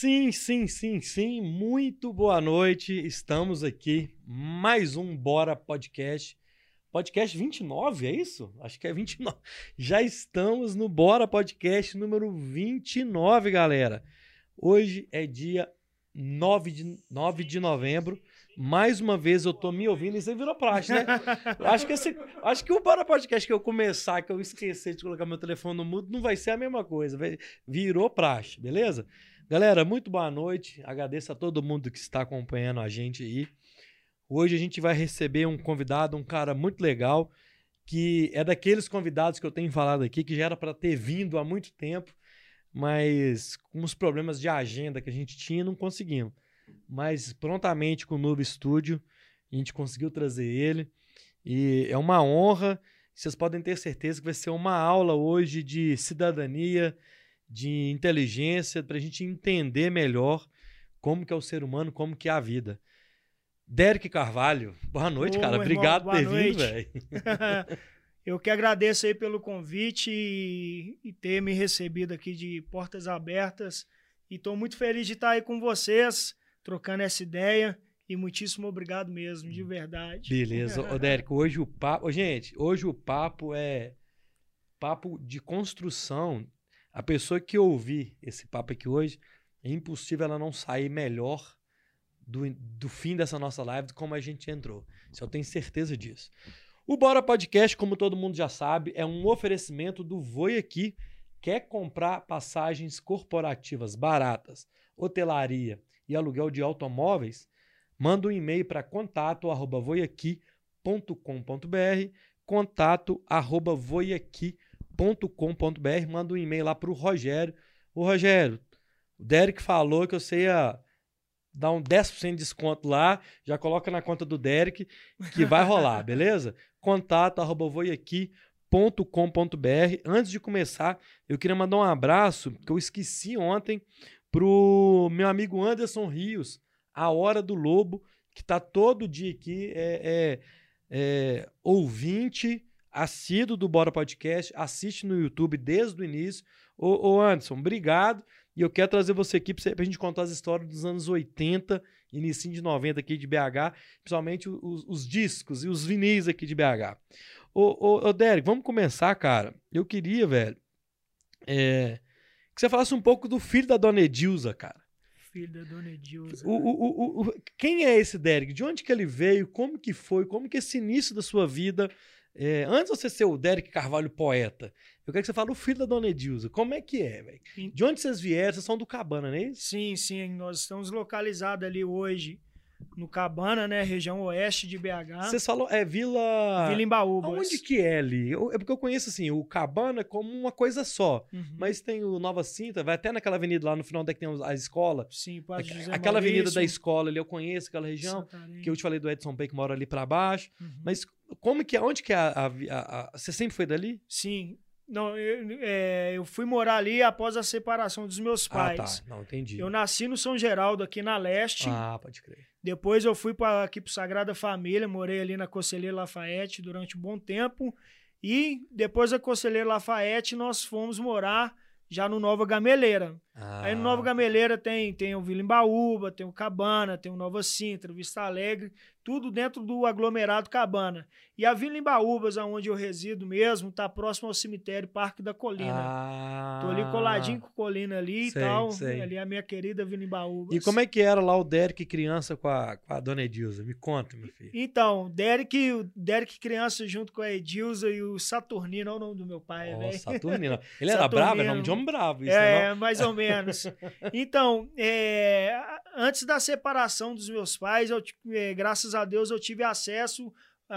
Sim, sim, sim, sim. Muito boa noite. Estamos aqui. Mais um Bora Podcast. Podcast 29, é isso? Acho que é 29. Já estamos no Bora Podcast número 29, galera. Hoje é dia 9 de, 9 de novembro. Mais uma vez eu tô me ouvindo e você virou praxe, né? acho, que esse, acho que o Bora Podcast que eu começar, que eu esquecer de colocar meu telefone no mudo, não vai ser a mesma coisa. Virou praxe, beleza? Galera, muito boa noite. Agradeço a todo mundo que está acompanhando a gente aí. Hoje a gente vai receber um convidado, um cara muito legal, que é daqueles convidados que eu tenho falado aqui, que já era para ter vindo há muito tempo, mas com os problemas de agenda que a gente tinha, não conseguimos. Mas prontamente com o novo estúdio, a gente conseguiu trazer ele. E é uma honra. Vocês podem ter certeza que vai ser uma aula hoje de cidadania, de inteligência, para a gente entender melhor como que é o ser humano, como que é a vida. Derek Carvalho, boa noite, Ô, cara. Obrigado por ter noite. vindo, velho. Eu que agradeço aí pelo convite e, e, ter me recebido aqui de portas abertas. E estou muito feliz de estar aí com vocês, trocando essa ideia. E muitíssimo obrigado mesmo, de verdade. Beleza. Ô, Derek, hoje o papo. Gente, hoje o papo é papo de construção a pessoa que ouvir esse papo aqui hoje, é impossível ela não sair melhor do, do fim dessa nossa live do como a gente entrou. Isso eu tenho certeza disso. O Bora Podcast, como todo mundo já sabe, é um oferecimento do Voi Aqui. Quer comprar passagens corporativas baratas, hotelaria e aluguel de automóveis? Manda um e-mail para contato@voiaqui.com.br, contato@voiaqui.com.br derek.com.br, manda um e-mail lá pro Rogério. O Rogério, o Derek falou que você ia dar um 10% de desconto lá, já coloca na conta do Derek que vai rolar, beleza? Contato arroba. Antes de começar, eu queria mandar um abraço que eu esqueci ontem pro meu amigo Anderson Rios, a Hora do Lobo, que tá todo dia aqui, é, é, é ouvinte assíduo do Bora Podcast, assiste no YouTube desde o início. Ô, ô Anderson, obrigado. E eu quero trazer você aqui para a gente contar as histórias dos anos 80, início de 90 aqui de BH, principalmente os, os discos e os vinis aqui de BH. Ô, ô, ô, Derek, vamos começar, cara. Eu queria, velho, é, que você falasse um pouco do filho da Dona Edilza, cara. Filho da Dona Edilza. O, o, o, quem é esse Derek? De onde que ele veio? Como que foi? Como que esse início da sua vida é, antes de você ser o Derek Carvalho poeta, eu quero que você fale o filho da Dona Edilza. Como é que é, velho? De onde vocês vieram? Vocês são do Cabana, é isso? Sim, sim. Nós estamos localizados ali hoje no Cabana, né? Região oeste de BH. Você falou, é Vila. Vila Embaúba. Onde que é ali? Eu, é porque eu conheço assim, o Cabana como uma coisa só. Uhum. Mas tem o Nova Cinta, vai até naquela avenida lá no final onde é que tem a escola. Sim, Paz José Aquela avenida da escola ali, eu conheço aquela região. Santarém. Que eu te falei do Edson Pay que mora ali para baixo. Uhum. Mas como que é? Onde que é a, a, a, Você sempre foi dali? Sim. Não, eu, é, eu fui morar ali após a separação dos meus pais. Ah, tá. Não, entendi. Eu nasci no São Geraldo, aqui na Leste. Ah, pode crer. Depois eu fui para aqui para Sagrada Família, morei ali na Conselheira Lafayette durante um bom tempo. E depois da Conselheira Lafayette, nós fomos morar já no Nova Gameleira. Ah. Aí no Nova Gameleira tem, tem o Vila Embaúba, tem o Cabana, tem o Nova Sintra, Vista Alegre, tudo dentro do aglomerado Cabana. E a Vila Embaúbas, onde eu resido mesmo, tá próximo ao cemitério Parque da Colina. Ah, Tô ali coladinho com Colina ali sei, e tal. Sei. Ali a minha querida Vila Embaúbas. E como é que era lá o Derek criança com a, com a dona Edilza? Me conta, meu filho. Então, Derek, o Derek criança junto com a Edilza e o Saturnino, é o nome do meu pai, oh, Saturnino. Ele era bravo, é nome de homem bravo. Isso, é, não? mais ou menos. então, é, antes da separação dos meus pais, eu, é, graças a Deus eu tive acesso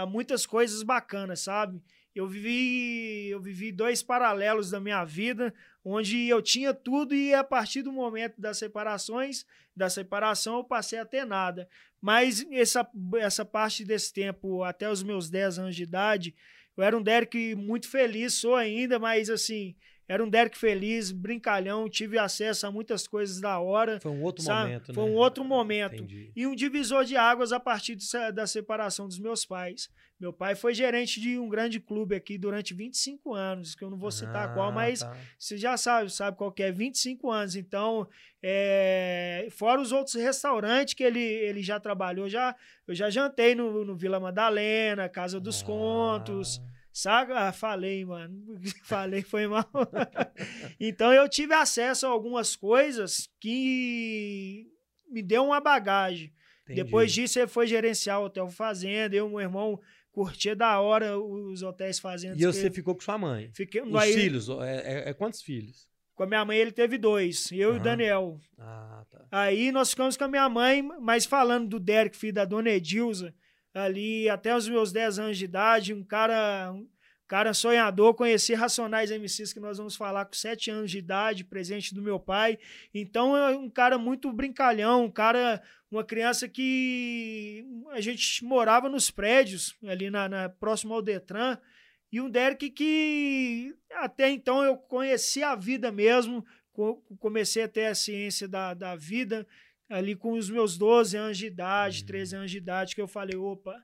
muitas coisas bacanas, sabe? Eu vivi, eu vivi dois paralelos da minha vida, onde eu tinha tudo e a partir do momento das separações, da separação, eu passei a ter nada. Mas essa, essa parte desse tempo, até os meus 10 anos de idade, eu era um Derek muito feliz, sou ainda, mas assim, era um Derek feliz, brincalhão, tive acesso a muitas coisas da hora. Foi um outro sabe? momento, Foi né? um outro momento. Entendi. E um divisor de águas a partir da separação dos meus pais. Meu pai foi gerente de um grande clube aqui durante 25 anos, que eu não vou citar ah, qual, mas tá. você já sabe, sabe qual que é, 25 anos. Então, é, fora os outros restaurantes que ele, ele já trabalhou, já, eu já jantei no, no Vila Madalena, Casa dos ah. Contos, Saga, ah, falei, mano. falei, foi mal. então eu tive acesso a algumas coisas que me deu uma bagagem. Entendi. Depois disso, ele foi gerenciar o Hotel Fazenda. Eu e meu irmão curtia da hora os hotéis fazendas. E você ficou com sua mãe? Fiquei, os aí, filhos? É, é, é, quantos filhos? Com a minha mãe ele teve dois, eu uhum. e o Daniel. Ah, tá. Aí nós ficamos com a minha mãe, mas falando do Derek, filho da dona Edilza, ali até os meus 10 anos de idade, um cara, um cara sonhador, conheci Racionais MCs que nós vamos falar com 7 anos de idade, presente do meu pai. Então é um cara muito brincalhão, um cara, uma criança que a gente morava nos prédios, ali na, na próximo ao Detran, e um Derek que até então eu conheci a vida mesmo, comecei a ter a ciência da, da vida, ali com os meus 12 anos de idade, uhum. 13 anos de idade, que eu falei, opa,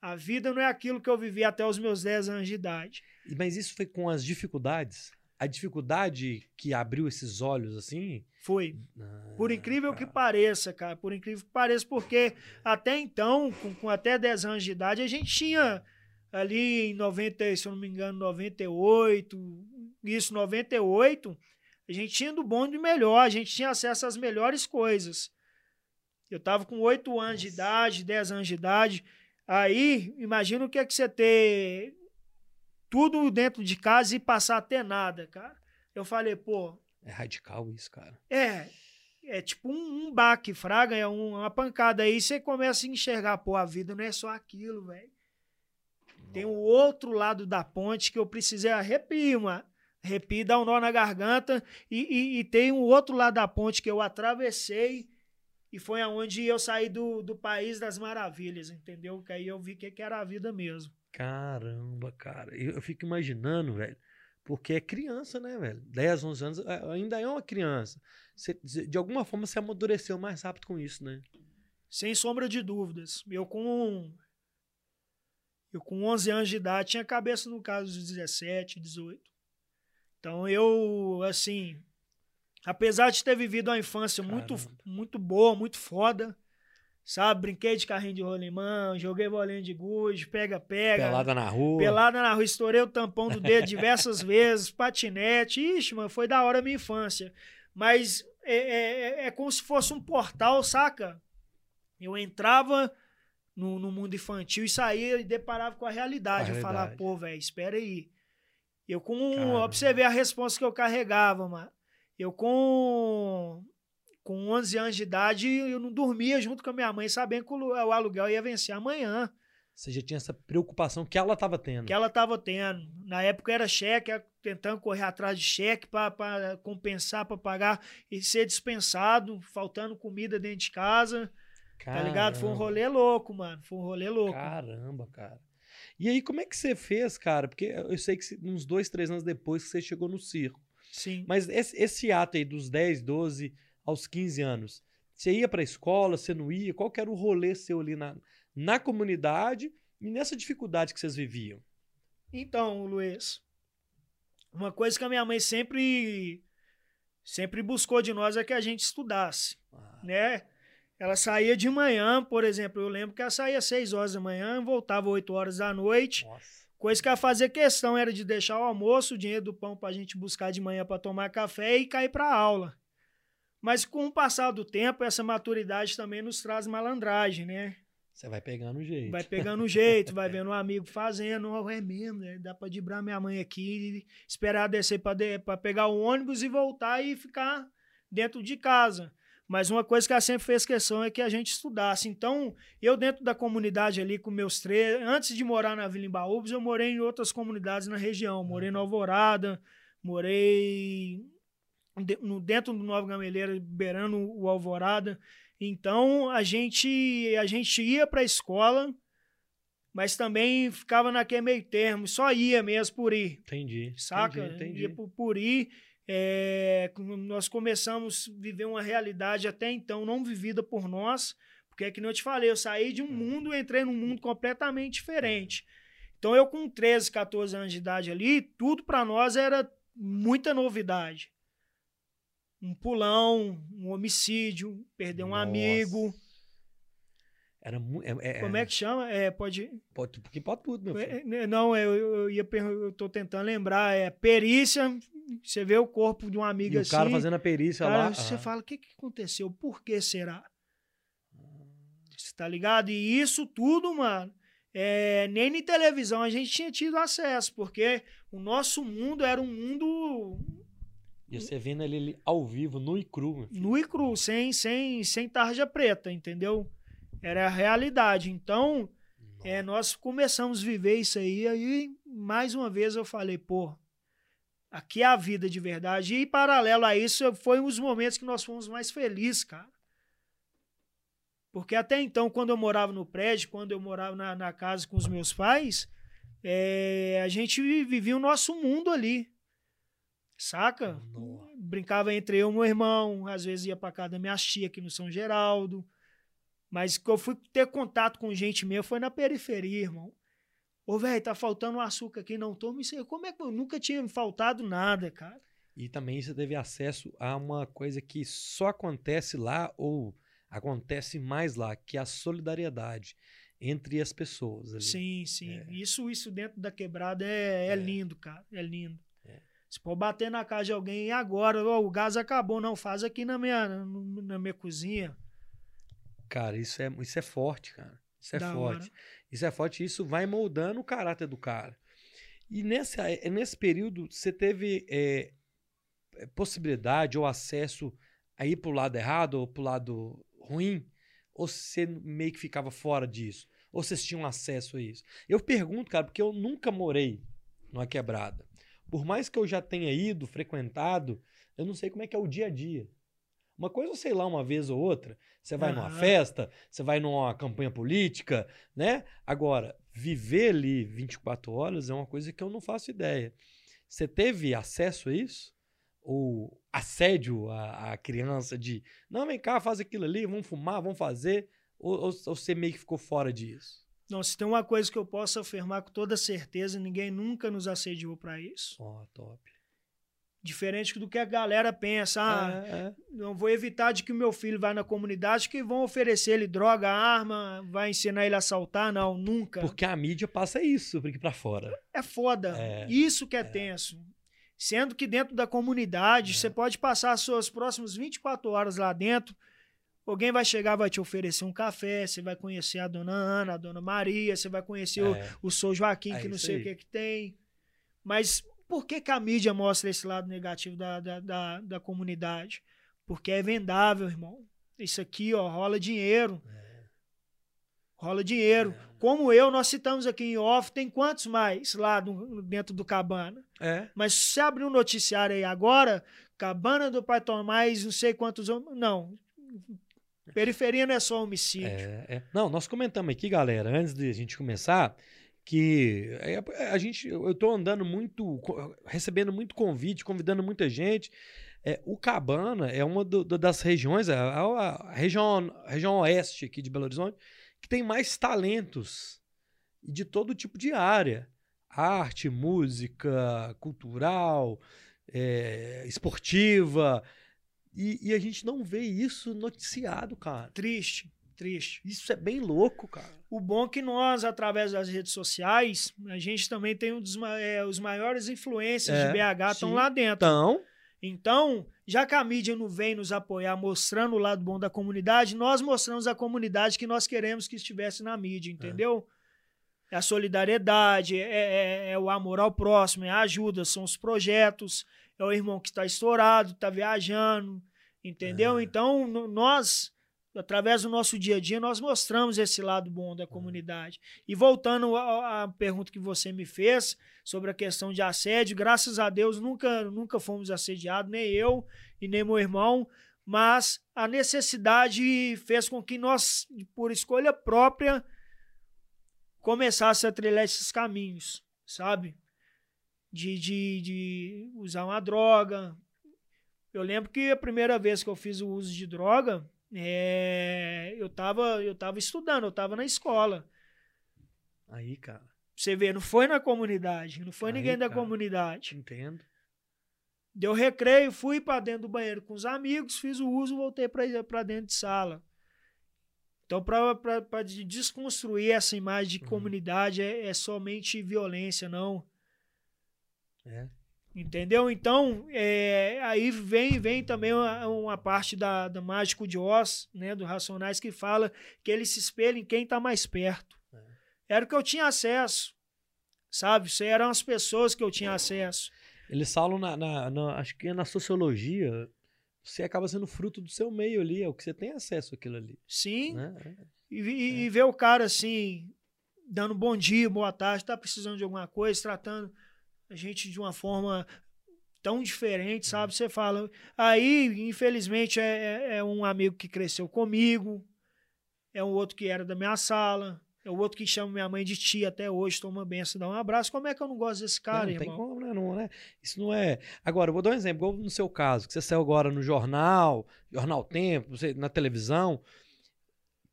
a vida não é aquilo que eu vivi até os meus 10 anos de idade. Mas isso foi com as dificuldades? A dificuldade que abriu esses olhos assim? Foi. Ah, por incrível cara. que pareça, cara. Por incrível que pareça, porque até então, com, com, até 10 anos de idade, a gente tinha ali em 90, se eu não me engano, 98, isso, 98, a gente tinha do bom e do melhor, a gente tinha acesso às melhores coisas. Eu tava com 8 anos Nossa. de idade, 10 anos de idade. Aí, imagina o que é que você ter tudo dentro de casa e passar a ter nada, cara. Eu falei, pô. É radical isso, cara. É. É tipo um, um baque, fraga, é um, uma pancada. Aí você começa a enxergar, pô, a vida não é só aquilo, velho. Tem o outro lado da ponte que eu precisei arrepiar, mano. Arrepio, dar um nó na garganta. E, e, e tem um outro lado da ponte que eu atravessei e foi aonde eu saí do, do país das maravilhas, entendeu? Que aí eu vi que, que era a vida mesmo. Caramba, cara. Eu, eu fico imaginando, velho. Porque é criança, né, velho? 10, 11 anos, é, ainda é uma criança. Você, de alguma forma, você amadureceu mais rápido com isso, né? Sem sombra de dúvidas. Eu com eu com 11 anos de idade tinha cabeça no caso de 17, 18. Então eu, assim, Apesar de ter vivido uma infância muito, muito boa, muito foda, sabe? Brinquei de carrinho de rolimão, joguei bolinha de gude, pega-pega. Pelada na rua. Pelada na rua, estourei o tampão do dedo diversas vezes, patinete. Ixi, mano, foi da hora a minha infância. Mas é, é, é, é como se fosse um portal, saca? Eu entrava no, no mundo infantil e saía e deparava com a realidade. A eu falava, pô, velho, espera aí. Eu com observei a resposta que eu carregava, mano. Eu com com 11 anos de idade, eu não dormia junto com a minha mãe, sabendo que o aluguel ia vencer amanhã. Você já tinha essa preocupação que ela estava tendo. Que ela estava tendo. Na época era cheque, tentando correr atrás de cheque para compensar, para pagar e ser dispensado, faltando comida dentro de casa. Caramba. Tá ligado? Foi um rolê louco, mano. Foi um rolê louco. Caramba, cara. E aí, como é que você fez, cara? Porque eu sei que uns dois, três anos depois que você chegou no circo. Sim. Mas esse, esse ato aí dos 10, 12 aos 15 anos, você ia para a escola, você não ia? Qual que era o rolê seu ali na, na comunidade e nessa dificuldade que vocês viviam? Então, Luiz, uma coisa que a minha mãe sempre sempre buscou de nós é que a gente estudasse, ah. né? Ela saía de manhã, por exemplo, eu lembro que ela saía às 6 horas da manhã, voltava 8 horas da noite. Nossa. Coisa que ela fazia questão era de deixar o almoço, o dinheiro do pão para a gente buscar de manhã para tomar café e cair para a aula. Mas com o passar do tempo, essa maturidade também nos traz malandragem, né? Você vai pegando o jeito. Vai pegando o jeito, vai vendo um amigo fazendo, oh, é mesmo, né? dá para dibrar minha mãe aqui, esperar descer para de, pegar o ônibus e voltar e ficar dentro de casa. Mas uma coisa que ela sempre fez questão é que a gente estudasse. Então, eu dentro da comunidade ali com meus três, antes de morar na Vila Embaúbas, eu morei em outras comunidades na região. Morei no Alvorada, morei dentro do Nova Gameleira, beirando o Alvorada. Então, a gente a gente ia para a escola mas também ficava naquele meio termo, só ia mesmo por ir. Entendi. Saca? Entendi, entendi. Ia por, por ir. É, nós começamos a viver uma realidade até então não vivida por nós, porque é que não eu te falei, eu saí de um mundo e entrei num mundo completamente diferente. Então eu com 13, 14 anos de idade ali, tudo para nós era muita novidade. Um pulão, um homicídio, perder um Nossa. amigo. Era é, é- Como é que chama? É, pode. Pode, porque pode tudo, meu filho. É, Não, eu, eu ia eu tô tentando lembrar. É perícia. Você vê o corpo de um amigo E o assim. cara fazendo a perícia cara, lá. você ah, fala, o que, que aconteceu? Por que será? Você tá ligado? E isso tudo, mano, é, nem na televisão a gente tinha tido acesso, porque o nosso mundo era um mundo E você vendo ele ali ao vivo, nu e cru. nu e cru, sem, sem, sem tarja preta, entendeu? Era a realidade. Então, é, nós começamos a viver isso aí, aí mais uma vez eu falei, pô, aqui é a vida de verdade. E paralelo a isso, foi um dos momentos que nós fomos mais felizes, cara. Porque até então, quando eu morava no prédio, quando eu morava na, na casa com os meus pais, é, a gente vivia o nosso mundo ali. Saca? Nossa. Brincava entre eu e meu irmão, às vezes ia pra casa da minha tia aqui no São Geraldo. Mas que eu fui ter contato com gente mesmo foi na periferia, irmão. Ô, velho, tá faltando açúcar aqui, não toma isso aí. Como é que eu nunca tinha faltado nada, cara? E também você teve acesso a uma coisa que só acontece lá ou acontece mais lá, que é a solidariedade entre as pessoas. Ali. Sim, sim. É. Isso, isso dentro da quebrada é, é É. lindo, cara. É lindo. É. Se for bater na casa de alguém e agora, ó, o gás acabou, não, faz aqui na minha, na minha cozinha. Cara, isso é, isso é forte, cara. Isso é Da forte. hora. Isso é forte. Isso vai moldando o caráter do cara. E nesse, nesse período, você teve é, é, possibilidade ou acesso a ir pro lado errado ou pro lado ruim? Ou você meio que ficava fora disso? Ou vocês tinham acesso a isso? Eu pergunto, cara, porque eu nunca morei numa quebrada. Por mais que eu já tenha ido, frequentado, eu não sei como é que é o dia a dia. Uma coisa sei lá uma vez ou outra. Você vai numa Aham. festa, você vai numa campanha política, né? Agora, viver ali 24 horas é uma coisa que eu não faço ideia. Você teve acesso a isso? Ou assédio à, à criança de não, vem cá, faz aquilo ali, vamos fumar, vamos fazer? Ou, ou, ou você meio que ficou fora disso? Não, se tem uma coisa que eu posso afirmar com toda certeza, ninguém nunca nos assediou pra isso. Ó, top. Diferente do que a galera pensa. Ah, É, é. não vou evitar de que o meu filho vá na comunidade que vão oferecer ele droga, arma, vai ensinar ele a assaltar. Não, nunca. Porque a mídia passa isso por aqui pra fora. É foda. É, Isso que é, tenso. Sendo que dentro da comunidade, É. você pode passar as suas próximas 24 horas lá dentro. Alguém vai chegar, vai te oferecer um café, você vai conhecer a dona Ana, a dona Maria, você vai conhecer o, É. o Sou Joaquim, É que não sei aí. o que que tem. Mas por que, que a mídia mostra esse lado negativo da, da, da, da comunidade? Porque é vendável, irmão. Isso aqui, ó, rola dinheiro. Rola dinheiro. Como eu, nós citamos aqui em off, tem quantos mais lá no- dentro do Cabana? É. Mas se você abrir um noticiário aí agora, Cabana do Pai Tomás, não sei quantos. Não. Periferia não é só homicídio. É, é. Não, nós comentamos aqui, galera, antes de a gente começar, que é, a gente, eu tô andando muito, recebendo muito convite, convidando muita gente. É, o Cabana é uma do- do- das regiões, a, a- a região, a região oeste aqui de Belo Horizonte, que tem mais talentos de todo tipo de área. Arte, música, cultural, é, esportiva. E, e a gente não vê isso noticiado, cara. Triste, triste. Isso é bem louco, cara. O bom é que nós, através das redes sociais, a gente também tem um dos é, os maiores influências É, de BH estão lá dentro. Então, Então, já que a mídia não vem nos apoiar mostrando o lado bom da comunidade, nós mostramos à comunidade que nós queremos que estivesse na mídia, entendeu? É, a solidariedade, é, é- é o amor ao próximo, é a ajuda, são os projetos, é o irmão que está estourado, está viajando, entendeu? É. Então, nós, através do nosso dia a dia, nós mostramos esse lado bom da comunidade. E voltando à pergunta que você me fez sobre a questão de assédio, graças a Deus nunca, nunca fomos assediados, nem eu e nem meu irmão, mas a necessidade fez com que nós, por escolha própria, começasse a trilhar esses caminhos, sabe? De, de, de usar uma droga. Eu lembro que a primeira vez que eu fiz o uso de droga, é, eu, tava, eu tava estudando, eu tava na escola. Aí, cara. Você vê, não foi na comunidade, não foi Aí, ninguém da cara. comunidade. Entendo. Deu recreio, fui para dentro do banheiro com os amigos, fiz o uso, voltei para dentro de sala. Então, para desconstruir essa imagem de Uhum. comunidade, é, é somente violência, não. É. Entendeu? Então, é, aí vem, vem também uma, uma parte da, da Mágico de Oz, né, do Racionais, que fala que ele se espelha em quem está mais perto. É. Era o que eu tinha acesso, sabe? Isso eram as pessoas que eu tinha acesso. Eles falam na, na- na- acho que na sociologia, você acaba sendo fruto do seu meio ali, é o que você tem acesso àquilo ali. Sim, Né? E, e- e ver o cara assim, dando bom dia, boa tarde, tá precisando de alguma coisa, tratando a gente de uma forma tão diferente, sabe? Você fala. Aí, infelizmente, é, é- é um amigo que cresceu comigo, é um outro que era da minha sala, é o outro que chama minha mãe de tia até hoje, toma benção, dá um abraço. Como é que eu não gosto desse cara, não, não tem irmão? como, né? Não, né? Isso não é. Agora, eu vou dar um exemplo, no seu caso, que você saiu agora no jornal, Jornal Tempo, na televisão,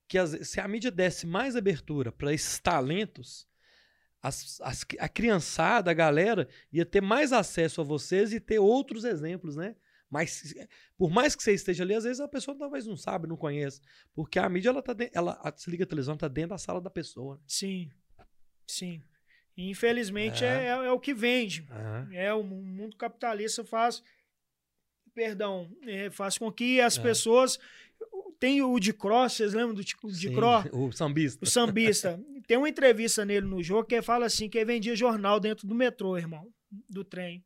que as- se a mídia desse mais abertura para esses talentos, as, as- a criançada, a galera, ia ter mais acesso a vocês e ter outros exemplos, né? Mas por mais que você esteja ali, às vezes a pessoa talvez não sabe, não conhece. Porque a mídia, ela tá dentro, ela, a, se liga a televisão, tá dentro da sala da pessoa. né? Sim, sim. E, infelizmente É. é, é- é o que vende. É, o mundo capitalista faz, perdão, é, faz com que as É. pessoas. Tem o de Cross, vocês lembram do de, Cross? O sambista. O sambista. Tem uma entrevista nele no jogo que ele fala assim: que ele vendia jornal dentro do metrô, irmão, do trem.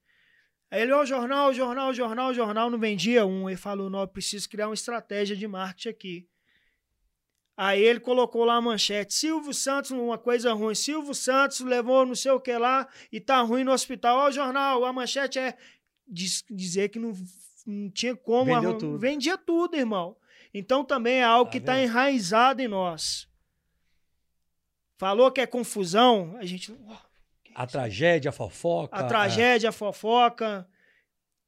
Aí ele, ó, jornal, jornal, jornal, jornal, não vendia um. Ele falou: não, eu preciso criar uma estratégia de marketing aqui. Aí ele colocou lá a manchete: Silvio Santos, uma coisa ruim. Silvio Santos levou não sei o que lá e tá ruim no hospital. Ó, o jornal, a manchete é diz- dizer que não, não tinha como. Vendeu arrum- tudo. Vendia tudo, irmão. Então também é algo Tá que está enraizado em nós. Falou que é confusão, a gente. A tragédia, a fofoca. A tragédia, a fofoca.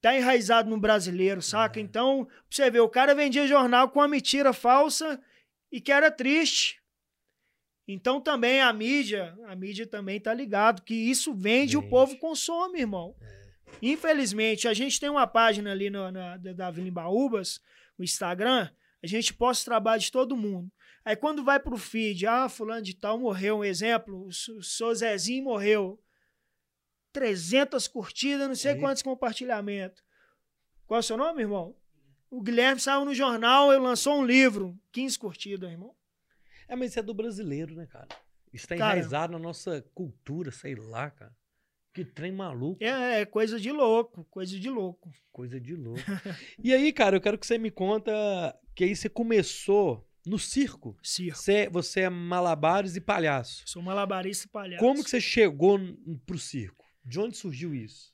Tá enraizado no brasileiro, saca? É. Então, pra você ver, o cara vendia jornal com uma mentira falsa e que era triste. Então também a mídia, a mídia também tá ligado que isso vende, o Vende. povo consome, irmão. É. Infelizmente, a gente tem uma página ali no, na, da da Vila Embaúbas, no Instagram, a gente posta o trabalho de todo mundo. Aí quando vai pro feed, ah, fulano de tal morreu, um exemplo, o seu- o Zezinho morreu. 300 curtidas, não sei quantos compartilhamentos. Qual é o seu nome, irmão? O Guilherme saiu no jornal e lançou um livro. 15 curtidas, irmão. É, mas isso é do brasileiro, né, cara? Isso tá Cara. enraizado na nossa cultura, sei lá, cara. Que trem maluco, É, é coisa de louco, coisa de louco. coisa de louco. e aí, cara, eu quero que você me conta que aí você começou no circo. Circo. Você, você é malabares e palhaço. Sou malabarista e palhaço. Como que você chegou pro circo? De onde surgiu isso?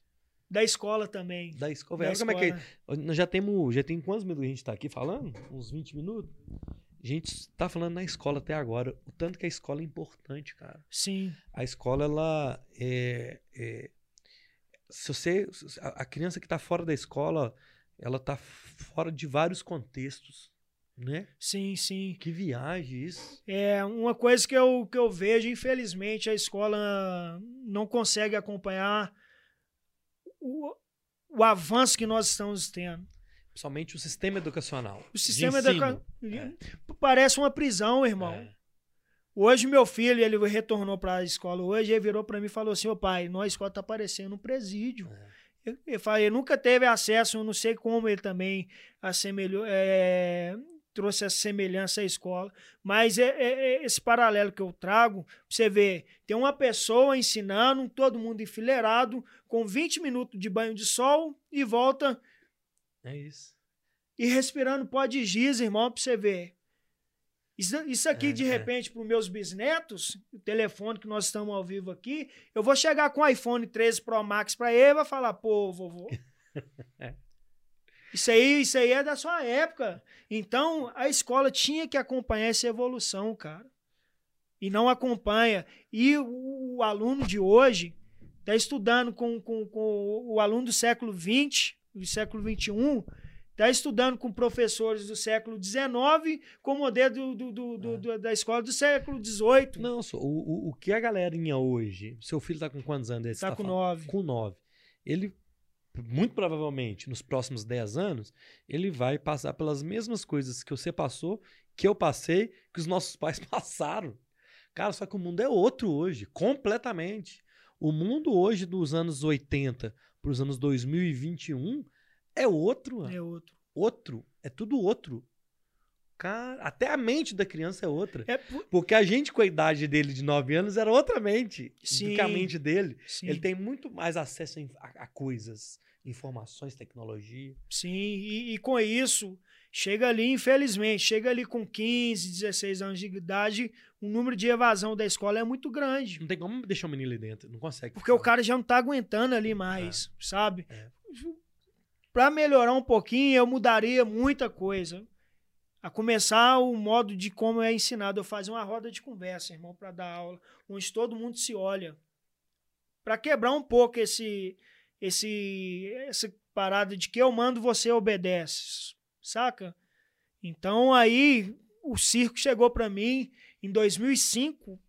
Da escola também. Da escola. Da Como é que é? escola. Nós já temos. Já tem quantos minutos a gente tá aqui falando? Uns 20 minutos? A gente tá falando na escola até agora. O tanto que a escola é importante, cara. Sim, A escola, ela é. é- se você. A a criança que tá fora da escola, ela tá fora de vários contextos, né? sim, sim. Que viagem isso. É uma coisa que eu, que eu vejo, infelizmente, a escola não consegue acompanhar o, o avanço que nós estamos tendo. Principalmente o sistema educacional. O sistema educacional parece uma prisão, irmão. É. Hoje meu filho, ele retornou para a escola hoje, ele virou para mim e falou assim, ô pai, nossa escola tá parecendo um presídio. É. Eu, eu falei, ele nunca teve acesso, eu não sei como ele também assemelhou, é, trouxe essa semelhança à escola, mas é, é- é esse paralelo que eu trago, você ver, tem uma pessoa ensinando, todo mundo enfileirado, com 20 minutos de banho de sol e volta É isso. e respirando pó de giz, irmão, pra você ver. Isso, isso aqui, É, de é. repente, para os meus bisnetos, o telefone que nós estamos ao vivo aqui, eu vou chegar com o iPhone 13 Pro Max para ele e vai falar, pô, vovô. Isso aí, isso aí é da sua época. Então, a escola tinha que acompanhar essa evolução, cara. e não acompanha. E o, o aluno de hoje está estudando com, com, com o aluno do século XX, do século XXI, está estudando com professores do século XIX, com o modelo do, do, do, do, da escola do século XVIII. Não, o, o, o que a galerinha hoje. Seu filho está com quantos anos? Está tá com nove. Com nove. Ele, muito provavelmente, nos próximos dez anos, ele vai passar pelas mesmas coisas que você passou, que eu passei, que os nossos pais passaram. Cara, só que o mundo é outro hoje, completamente. O mundo hoje dos anos 80 para os anos 2021 é outro. É outro. Outro. É tudo outro. Cara, até a mente da criança é outra. É por... Porque a gente, com a idade dele de 9 anos, era outra mente Sim. do que a mente dele. Sim. Ele tem muito mais acesso a, a coisas, informações, tecnologia. Sim, e, e, com isso, chega ali, infelizmente, chega ali com 15, 16 anos de idade, o número de evasão da escola é muito grande. Não tem como deixar o menino ali dentro, não consegue. Porque o cara já não tá aguentando ali mais, é. sabe? É. Para melhorar um pouquinho, eu mudaria muita coisa. A começar o modo de como é ensinado. Eu fazer uma roda de conversa, irmão, para dar aula, onde todo mundo se olha. Para quebrar um pouco esse, esse, essa parada de que eu mando, você obedece. Saca? Então aí o circo chegou para mim em 2005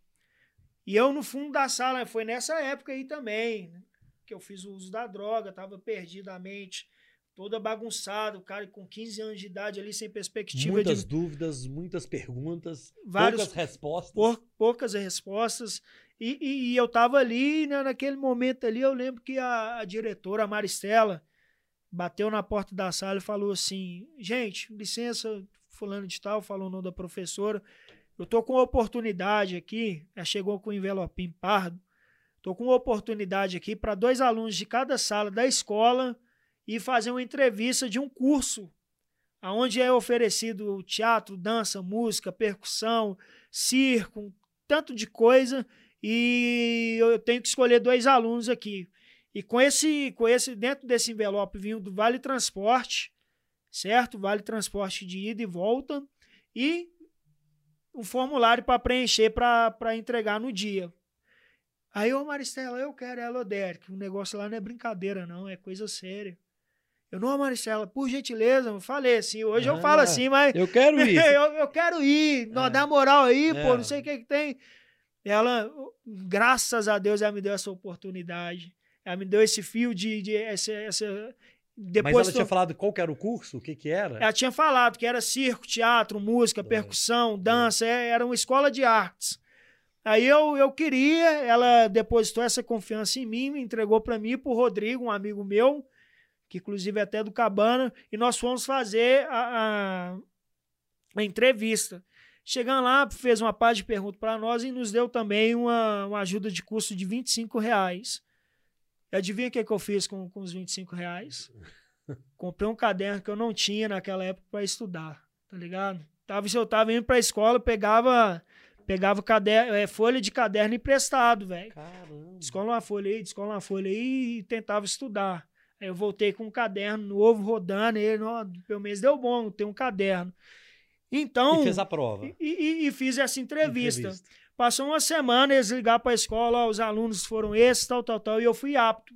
e eu no fundo da sala, foi nessa época aí também, né? que eu fiz o uso da droga, tava perdidamente toda bagunçada, o cara com 15 anos de idade ali sem perspectiva muitas de dúvidas, muitas perguntas, Vários, poucas respostas. Poucas respostas. E, e, e eu tava ali, né, naquele momento ali, eu lembro que a, a, diretora, a Maristela, bateu na porta da sala e falou assim: gente, licença, fulano de tal, falou o nome da professora. Eu tô com uma oportunidade aqui, ela chegou com o envelopinho pardo. Tô com uma oportunidade aqui para dois alunos de cada sala da escola e fazer uma entrevista de um curso onde é oferecido teatro, dança, música, percussão, circo, tanto de coisa, e eu tenho que escolher dois alunos aqui. E com esse, com esse dentro desse envelope vindo do Vale Transporte, certo? Vale Transporte de ida e volta e um formulário para preencher para entregar no dia. Aí, ô Maristela, eu quero ela, Derek. O negócio lá não é brincadeira, não, é coisa séria. Eu, não, Maricela, por gentileza, eu falei assim, hoje ah, eu falo assim, mas. Eu quero ir. eu, eu, quero ir, é. dá moral aí, é. pô, não sei o que, que tem. Ela, graças a Deus, ela me deu essa oportunidade. Ela me deu esse fio de. de essa, essa... Depois Mas ela tinha falado qual que era o curso? O que, que era? Ela tinha falado que era circo, teatro, música, percussão, dança, é, era uma escola de artes. Aí eu, eu queria, ela depositou essa confiança em mim, me entregou para mim e pro Rodrigo, um amigo meu, que inclusive é até do Cabana, e nós fomos fazer a, a, a entrevista. Chegando lá, fez uma parte de perguntas para nós e nos deu também uma, uma ajuda de custo de 25 reais. E adivinha o que, que eu fiz com, com os 25 reais? Comprei um caderno que eu não tinha naquela época para estudar, tá ligado? Tava, se eu tava indo para a escola, pegava pegava caderno, é, folha de caderno emprestado, velho. Descola uma folha aí, descola uma folha aí e tentava estudar. Aí eu voltei com um caderno novo rodando, e ele, ó, pelo menos deu bom, tem um caderno. Então. E fez a prova. E, e, e fiz essa entrevista. entrevista. Passou uma semana, eles ligaram para a escola, ó, os alunos foram esses, tal, tal, tal, e eu fui apto.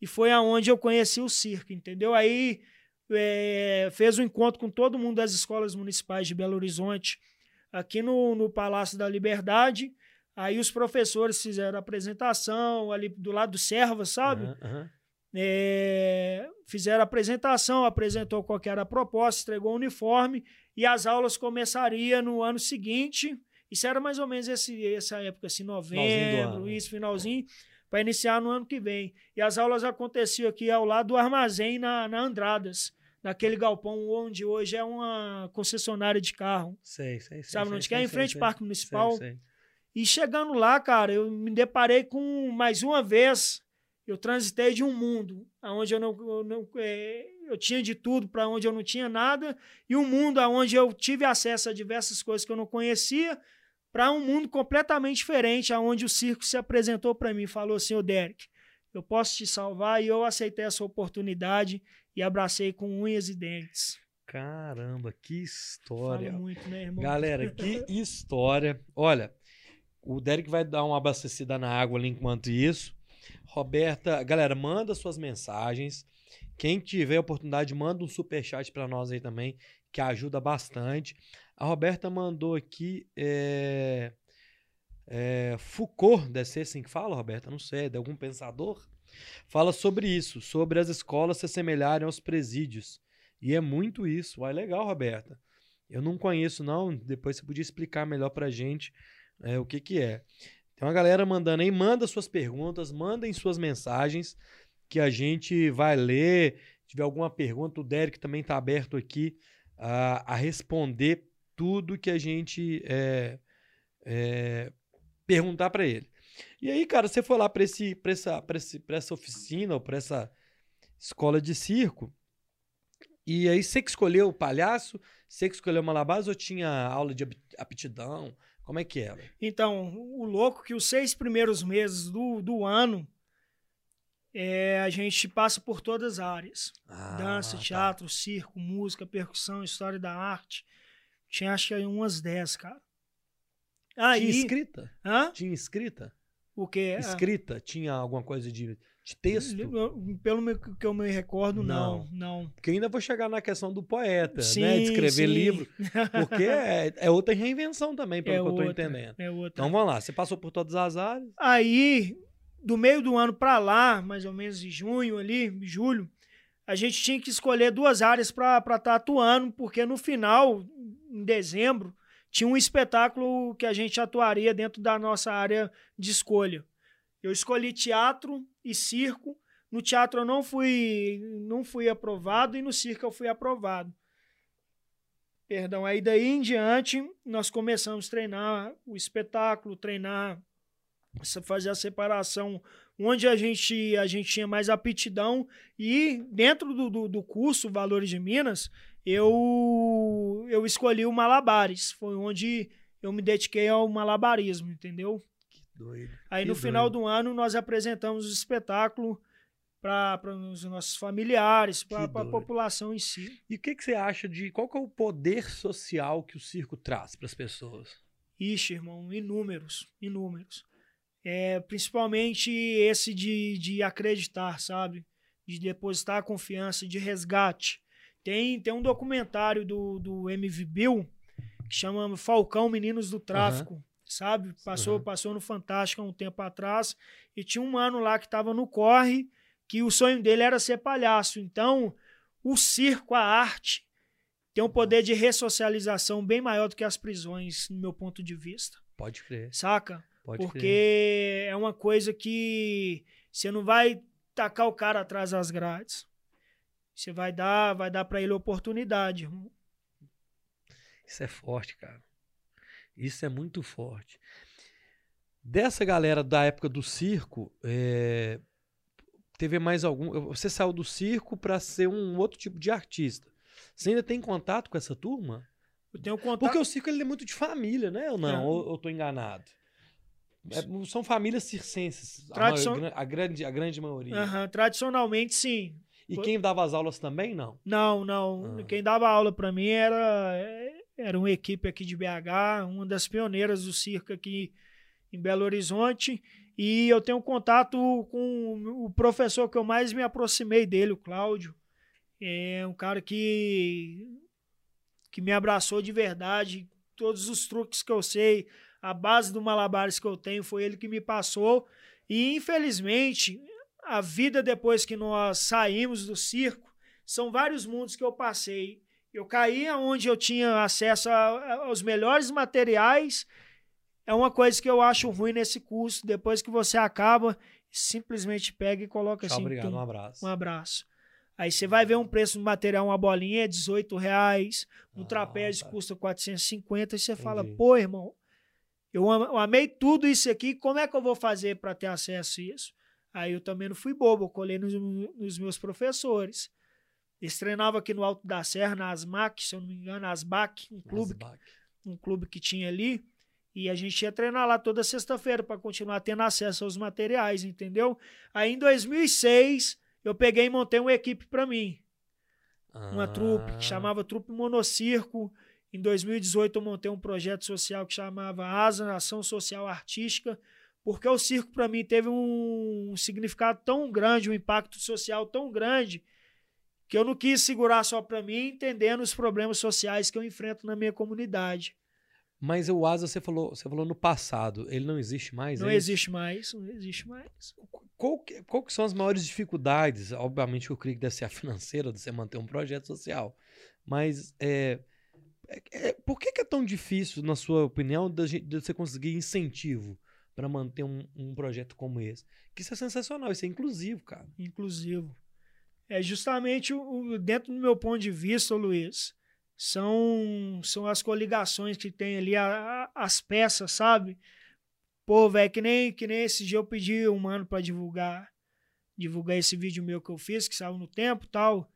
E foi aonde eu conheci o circo, entendeu? Aí é, fez um encontro com todo mundo das escolas municipais de Belo Horizonte, aqui no, no Palácio da Liberdade. Aí os professores fizeram a apresentação ali do lado do Serva, sabe? Uhum, uhum. É, fizeram a apresentação, apresentou qual era a proposta, entregou o uniforme e as aulas começariam no ano seguinte. Isso era mais ou menos esse, essa época, assim, novembro, isso, finalzinho, para iniciar no ano que vem. E as aulas aconteciam aqui ao lado do armazém na, na Andradas, naquele galpão onde hoje é uma concessionária de carro. Sei, sei, sei. Sabe sei, onde sei, que é? Em frente ao Parque Municipal. sei, sei. E chegando lá, cara, eu me deparei com mais uma vez eu transitei de um mundo onde eu não, eu, não, é, eu tinha de tudo para onde eu não tinha nada e um mundo onde eu tive acesso a diversas coisas que eu não conhecia para um mundo completamente diferente aonde o circo se apresentou para mim falou assim o Derek eu posso te salvar e eu aceitei essa oportunidade e abracei com unhas e dentes caramba que história Falo muito né irmão galera que história olha O Derek vai dar uma abastecida na água ali enquanto isso. Roberta, galera, manda suas mensagens. Quem tiver oportunidade, manda um super chat para nós aí também, que ajuda bastante. A Roberta mandou aqui é, é, Foucault, deve ser assim que fala, Roberta, não sei, de algum pensador, fala sobre isso, sobre as escolas se assemelharem aos presídios. E é muito isso. É legal, Roberta. Eu não conheço, não. Depois você podia explicar melhor pra gente é, o que, que é. Tem uma galera mandando aí, manda suas perguntas, mandem suas mensagens, que a gente vai ler. Se tiver alguma pergunta, o Derek também está aberto aqui a, a, responder tudo que a gente é, é, perguntar para ele. E aí, cara, você foi lá para essa, essa, essa oficina ou para essa escola de circo. E aí, você que escolheu o palhaço, você que escolheu o malabares ou tinha aula de aptidão? Como é que era? Então, o louco é que os seis primeiros meses do, do ano é, a gente passa por todas as áreas: ah, dança, tá. teatro, circo, música, percussão, história da arte. Tinha acho que umas dez, cara. Aí, Tinha escrita? Hã? Tinha escrita? O quê? Escrita? Tinha alguma coisa de, de texto? Pelo que eu me recordo, não. não. não. Porque ainda vou chegar na questão do poeta, né? sim, né? De escrever sim. livro. Porque é, é, outra reinvenção também, pelo é que eu tô entendendo. É outra. Então vamos lá, você passou por todas as áreas. Aí, do meio do ano para lá, mais ou menos de junho ali, julho, a gente tinha que escolher duas áreas para estar tá atuando, porque no final, em dezembro, tinha um espetáculo que a gente atuaria dentro da nossa área de escolha. Eu escolhi teatro e circo. No teatro eu não fui, não fui aprovado e no circo eu fui aprovado. Perdão, aí daí em diante nós começamos a treinar o espetáculo, treinar, fazer a separação onde a gente, a gente tinha mais aptidão e dentro do, do, do curso Valores de Minas, eu, eu escolhi o Malabares. Foi onde eu me dediquei ao malabarismo, entendeu? Que doido. Aí que no doido. final do ano nós apresentamos o espetáculo para os nossos familiares, para a população em si. E o que, que você acha de qual é o poder social que o circo traz para as pessoas? Ixi, irmão, inúmeros, inúmeros. É, principalmente esse de, de acreditar, sabe? De depositar a confiança, de resgate. Tem, tem um documentário do, do MV Bill que chama Falcão Meninos do Tráfico, uhum. sabe? Passou, uhum. passou no Fantástico há um tempo atrás. E tinha um mano lá que estava no corre, que o sonho dele era ser palhaço. Então, o circo, a arte, tem um poder de ressocialização bem maior do que as prisões, no meu ponto de vista. Pode crer. Saca? Pode Porque crer. é uma coisa que você não vai tacar o cara atrás das grades. Você vai dar, vai dar para ele oportunidade, irmão. Isso é forte, cara. Isso é muito forte. Dessa galera da época do circo, é... teve mais algum. Você saiu do circo para ser um outro tipo de artista. Você ainda tem contato com essa turma? Eu tenho contato. Porque o circo ele é muito de família, né? Ou não? É. Ou eu tô enganado? É, são famílias circenses. Tradicion... A, a, grande, a grande maioria. Uhum. Tradicionalmente, sim. E quem dava as aulas também, não? Não, não. Ah. Quem dava aula para mim era, era uma equipe aqui de BH, uma das pioneiras do circo aqui em Belo Horizonte. E eu tenho contato com o professor que eu mais me aproximei dele, o Cláudio. É um cara que, que me abraçou de verdade. Todos os truques que eu sei, a base do malabares que eu tenho, foi ele que me passou. E infelizmente, a vida depois que nós saímos do circo, são vários mundos que eu passei. Eu caí onde eu tinha acesso a, aos melhores materiais. É uma coisa que eu acho ruim nesse curso. Depois que você acaba, simplesmente pega e coloca Tchau, assim. Obrigado, um abraço. Um abraço. Aí você vai ver um preço do material, uma bolinha é 18 reais, um ah, trapézio tá. custa 450, e você Entendi. fala, pô, irmão, eu amei tudo isso aqui, como é que eu vou fazer para ter acesso a isso? Aí eu também não fui bobo, eu colei nos, nos meus professores. Eles treinavam aqui no Alto da Serra, na Asmac, se eu não me engano, Asbac, um clube, Asbac. um clube que tinha ali. E a gente ia treinar lá toda sexta-feira para continuar tendo acesso aos materiais, entendeu? Aí em 2006, eu peguei e montei uma equipe para mim. Ah. Uma trupe que chamava Trupe Monocirco. Em 2018 eu montei um projeto social que chamava Asa Ação Social Artística, porque o circo para mim teve um significado tão grande, um impacto social tão grande, que eu não quis segurar só para mim, entendendo os problemas sociais que eu enfrento na minha comunidade. Mas o Asa, você falou, você falou no passado, ele não existe mais? Não é existe mais, não existe mais. Qual que, qual que são as maiores dificuldades? Obviamente, eu creio que deve ser a financeira de você manter um projeto social. Mas é, é, é por que, que, é tão difícil, na sua opinião, de, de você conseguir incentivo para manter um, um, projeto como esse? Que isso é sensacional, isso é inclusivo, cara. Inclusivo. É justamente o, dentro do meu ponto de vista, Luiz são, são as coligações que tem ali, a, a, as peças, sabe? Pô, velho, que nem, que nem esse dia eu pedi um mano pra divulgar, divulgar esse vídeo meu que eu fiz, que saiu no tempo tal.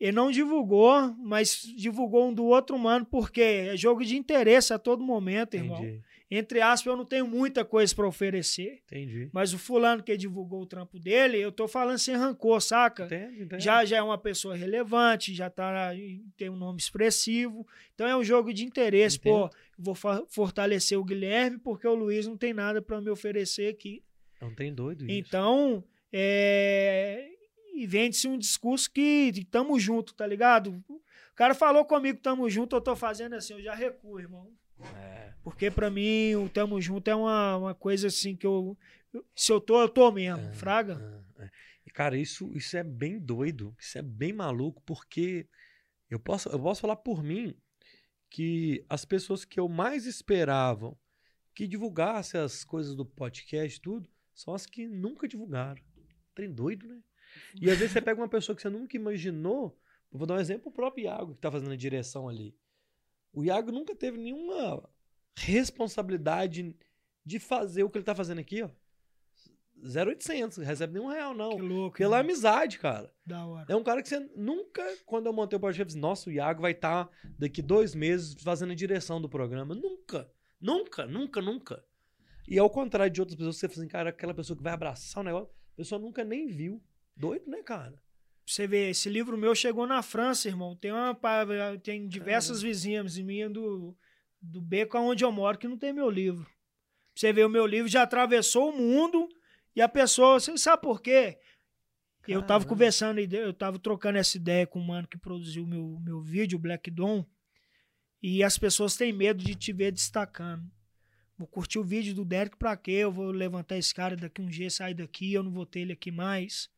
Ele não divulgou, mas divulgou um do outro mano, porque é jogo de interesse a todo momento, irmão. Entendi entre aspas, eu não tenho muita coisa para oferecer. Entendi. Mas o fulano que divulgou o trampo dele, eu tô falando sem rancor, saca? Entendi, entendi. Já, já é uma pessoa relevante, já tá, tem um nome expressivo. Então é um jogo de interesse. Entendo. Pô, vou fortalecer o Guilherme porque o Luiz não tem nada para me oferecer aqui. Um trem doido isso. Então, é... E vende-se um discurso que tamo junto, tá ligado? O cara falou comigo, tamo junto, eu tô fazendo assim, eu já recuo, irmão. É. Porque para mim o Tamo Junto é uma, uma coisa assim que eu. Se eu tô, eu tô mesmo, é, fraga. É, é. E, cara, isso, isso é bem doido. Isso é bem maluco, porque eu posso, eu posso falar por mim que as pessoas que eu mais esperavam que divulgasse as coisas do podcast tudo, são as que nunca divulgaram. Trem doido, né? E às vezes você pega uma pessoa que você nunca imaginou. Vou dar um exemplo, o próprio Iago, que tá fazendo a direção ali. O Iago nunca teve nenhuma responsabilidade de fazer o que ele tá fazendo aqui, ó. 0,800, recebe nenhum real, não. Que louco. Pela né? amizade, cara. Da hora. É um cara que você nunca, quando eu montei o podcast, eu disse, nossa, o Iago vai estar tá daqui dois meses fazendo a direção do programa. Nunca. Nunca, nunca, nunca. E ao contrário de outras pessoas, você fala assim, cara, aquela pessoa que vai abraçar o negócio, a pessoa nunca nem viu. Doido, né, cara? Você vê, esse livro meu chegou na França, irmão. Tem uma tem diversas vizinhas minhas do, do beco onde eu moro que não tem meu livro. Você vê, o meu livro já atravessou o mundo e a pessoa. Você sabe por quê? Caramba. Eu tava conversando, eu tava trocando essa ideia com o mano que produziu o meu, meu vídeo, Black Dom. E as pessoas têm medo de te ver destacando. Vou curtir o vídeo do Derek pra quê? Eu vou levantar esse cara daqui um dia, sair daqui, eu não vou ter ele aqui mais.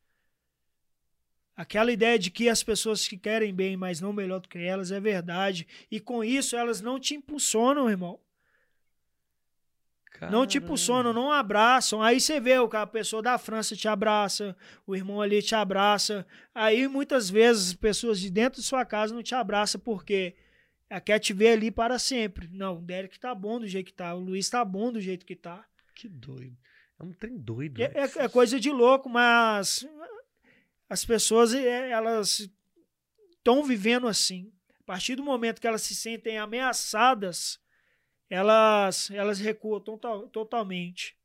Aquela ideia de que as pessoas que querem bem, mas não melhor do que elas, é verdade. E com isso, elas não te impulsionam, irmão. Caramba. Não te impulsionam, não abraçam. Aí você vê, a pessoa da França te abraça, o irmão ali te abraça. Aí muitas vezes pessoas de dentro de sua casa não te abraçam porque quer te ver ali para sempre. Não, o Derek tá bom do jeito que tá, o Luiz tá bom do jeito que tá. Que doido. É um trem doido. É, né? é, é coisa de louco, mas as pessoas eh, elas estão vivendo assim. A partir do momento que elas se sentem ameaçadas, elas elas recuam total, totalmente.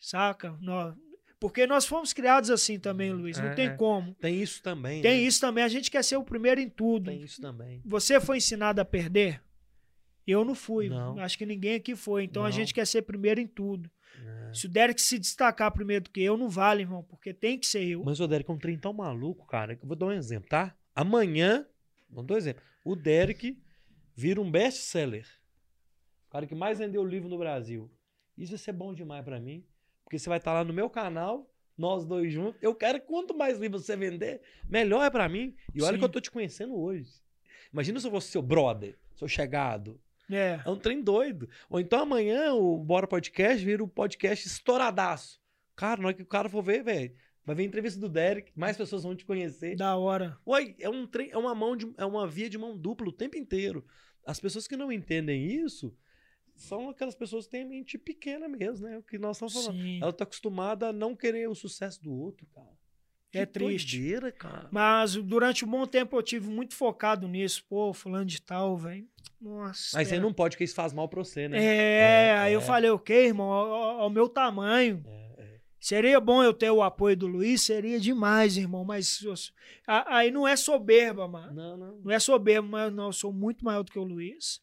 Saca? Nós, porque nós fomos criados assim também, uhum. Luiz. Não é, tem é. como. Tem isso também. Tem né? isso também. A gente quer ser o primeiro em tudo. Tem isso também. Você foi ensinado a perder? Eu não fui. Não. Acho que ninguém aqui foi. Então não. a gente quer ser primeiro em tudo. É. Se o Derek se destacar primeiro do que eu, não vale, irmão, porque tem que ser eu. Mas o Derek é um trem tão maluco, cara. Eu vou dar um exemplo, tá? Amanhã, vamos dar um exemplo. O Derek vira um best-seller. O cara que mais vendeu livro no Brasil. Isso vai ser bom demais para mim, porque você vai estar tá lá no meu canal, nós dois juntos. Eu quero que quanto mais livros você vender, melhor é para mim. E olha Sim. que eu tô te conhecendo hoje. Imagina se eu fosse seu brother, seu chegado. É. É um trem doido. Ou então amanhã o Bora Podcast vira um podcast estouradaço. Cara, na hora que o cara for ver, velho, vai ver entrevista do Derek, mais pessoas vão te conhecer. Da hora. Uai, é um trem, é uma mão de, é uma via de mão dupla o tempo inteiro. As pessoas que não entendem isso são aquelas pessoas que têm a mente pequena mesmo, né? O que nós estamos falando. Sim. Ela tá acostumada a não querer o sucesso do outro, cara. É triste. Doideira, cara. Mas durante um bom tempo eu tive muito focado nisso. Pô, fulano de tal, velho. Nossa. Mas você não pode, porque isso faz mal pra você, né? É, é aí é. eu falei, o quê, irmão? Ao, ao meu tamanho. É, é. Seria bom eu ter o apoio do Luiz? Seria demais, irmão. Mas aí não é soberba, mano. Não, não. Não é soberba, mas não, eu sou muito maior do que o Luiz.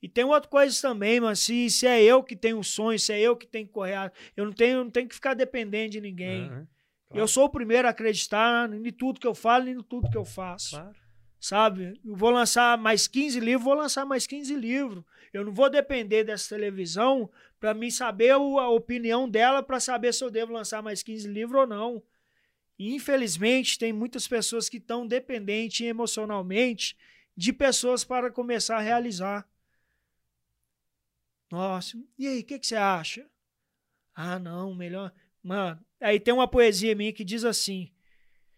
E tem outra coisa também, mas se, se é eu que tenho o sonho, se é eu que tenho que correr, eu não tenho, não tenho que ficar dependente de ninguém. Uhum, claro. Eu sou o primeiro a acreditar em tudo que eu falo e em tudo que eu faço. Claro. Sabe? Eu vou lançar mais 15 livros, vou lançar mais 15 livros. Eu não vou depender dessa televisão para mim saber a opinião dela para saber se eu devo lançar mais 15 livros ou não. E, infelizmente, tem muitas pessoas que estão dependentes emocionalmente de pessoas para começar a realizar. Nossa, e aí, o que, que você acha? Ah, não, melhor. Mano, aí tem uma poesia minha que diz assim: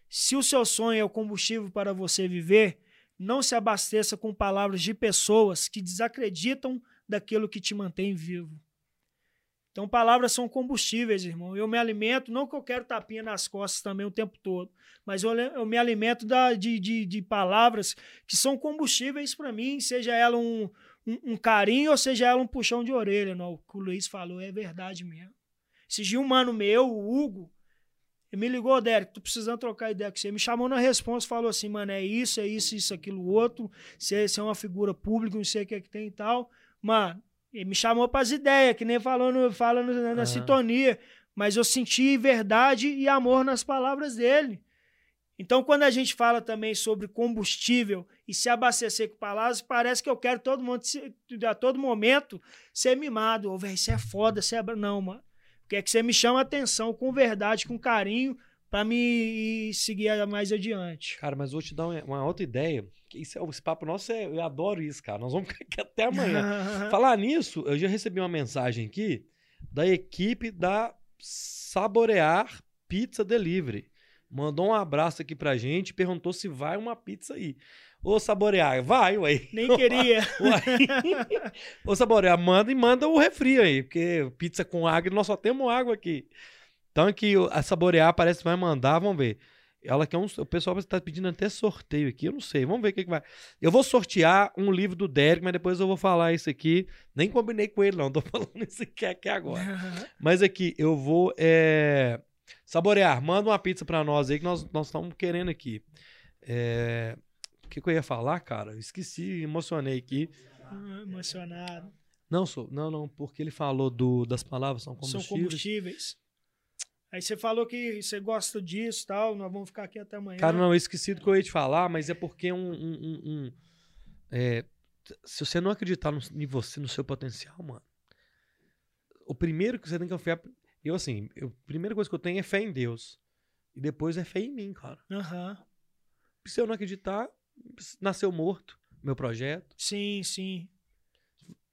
se o seu sonho é o combustível para você viver, não se abasteça com palavras de pessoas que desacreditam daquilo que te mantém vivo. Então, palavras são combustíveis, irmão. Eu me alimento, não que eu quero tapinha nas costas também o tempo todo, mas eu, eu me alimento da, de, de, de palavras que são combustíveis para mim, seja ela um, um, um, carinho ou seja ela um puxão de orelha. Não, o que o Luiz falou é verdade mesmo. Esse dia um mano meu, o Hugo, ele me ligou, Derek, tô precisando trocar ideia com você. Me chamou na resposta, falou assim, mano, é isso, é isso, isso, aquilo, outro. Você, você é uma figura pública, não sei o que é que tem e tal. Mano, ele me chamou para as ideias, que nem falou no, fala no, na, na uhum. sintonia. Mas eu senti verdade e amor nas palavras dele. Então, quando a gente fala também sobre combustível e se abastecer com palavras, parece que eu quero todo mundo, a todo momento ser mimado. Ô, velho, você é foda, você é. Não, mano. Quer é que você me chame a atenção com verdade, com carinho, para me seguir mais adiante. Cara, mas vou te dar uma outra ideia. Isso, é, esse papo nosso, é, eu adoro isso, cara. Nós vamos ficar aqui até amanhã. Falar nisso, eu já recebi uma mensagem aqui da equipe da Saborear Pizza Delivery. Mandou um abraço aqui pra gente, perguntou se vai uma pizza aí. Ô, Saborear, vai, ué. Nem queria. Ô, Saborear, manda e manda o refri aí, porque pizza com água, nós só temos água aqui. Então aqui, a Saborear parece que vai mandar, vamos ver. Ela quer um. O pessoal está pedindo até sorteio aqui, eu não sei. Vamos ver o que, que, vai. Eu vou sortear um livro do Derek, mas depois eu vou falar isso aqui. Nem combinei com ele, não. Tô falando isso aqui, aqui agora. mas aqui, eu vou. É... Saborear, manda uma pizza para nós aí que nós estamos querendo aqui. É que, que eu ia falar, cara? esqueci, emocionei aqui. Ah, emocionado. Não, sou, não, não, porque ele falou do, das palavras são combustíveis. São combustíveis. Aí você falou que você gosta disso e tal, nós vamos ficar aqui até amanhã. Cara, não, eu esqueci do que eu ia te falar, mas é porque um. um, um, um é, se você não acreditar no, em você, no seu potencial, mano, o primeiro que você tem que confiar. Eu, assim, eu, a primeira coisa que eu tenho é fé em Deus. E depois é fé em mim, cara. Uhum. Se eu não acreditar, nasceu morto, meu projeto. Sim, sim.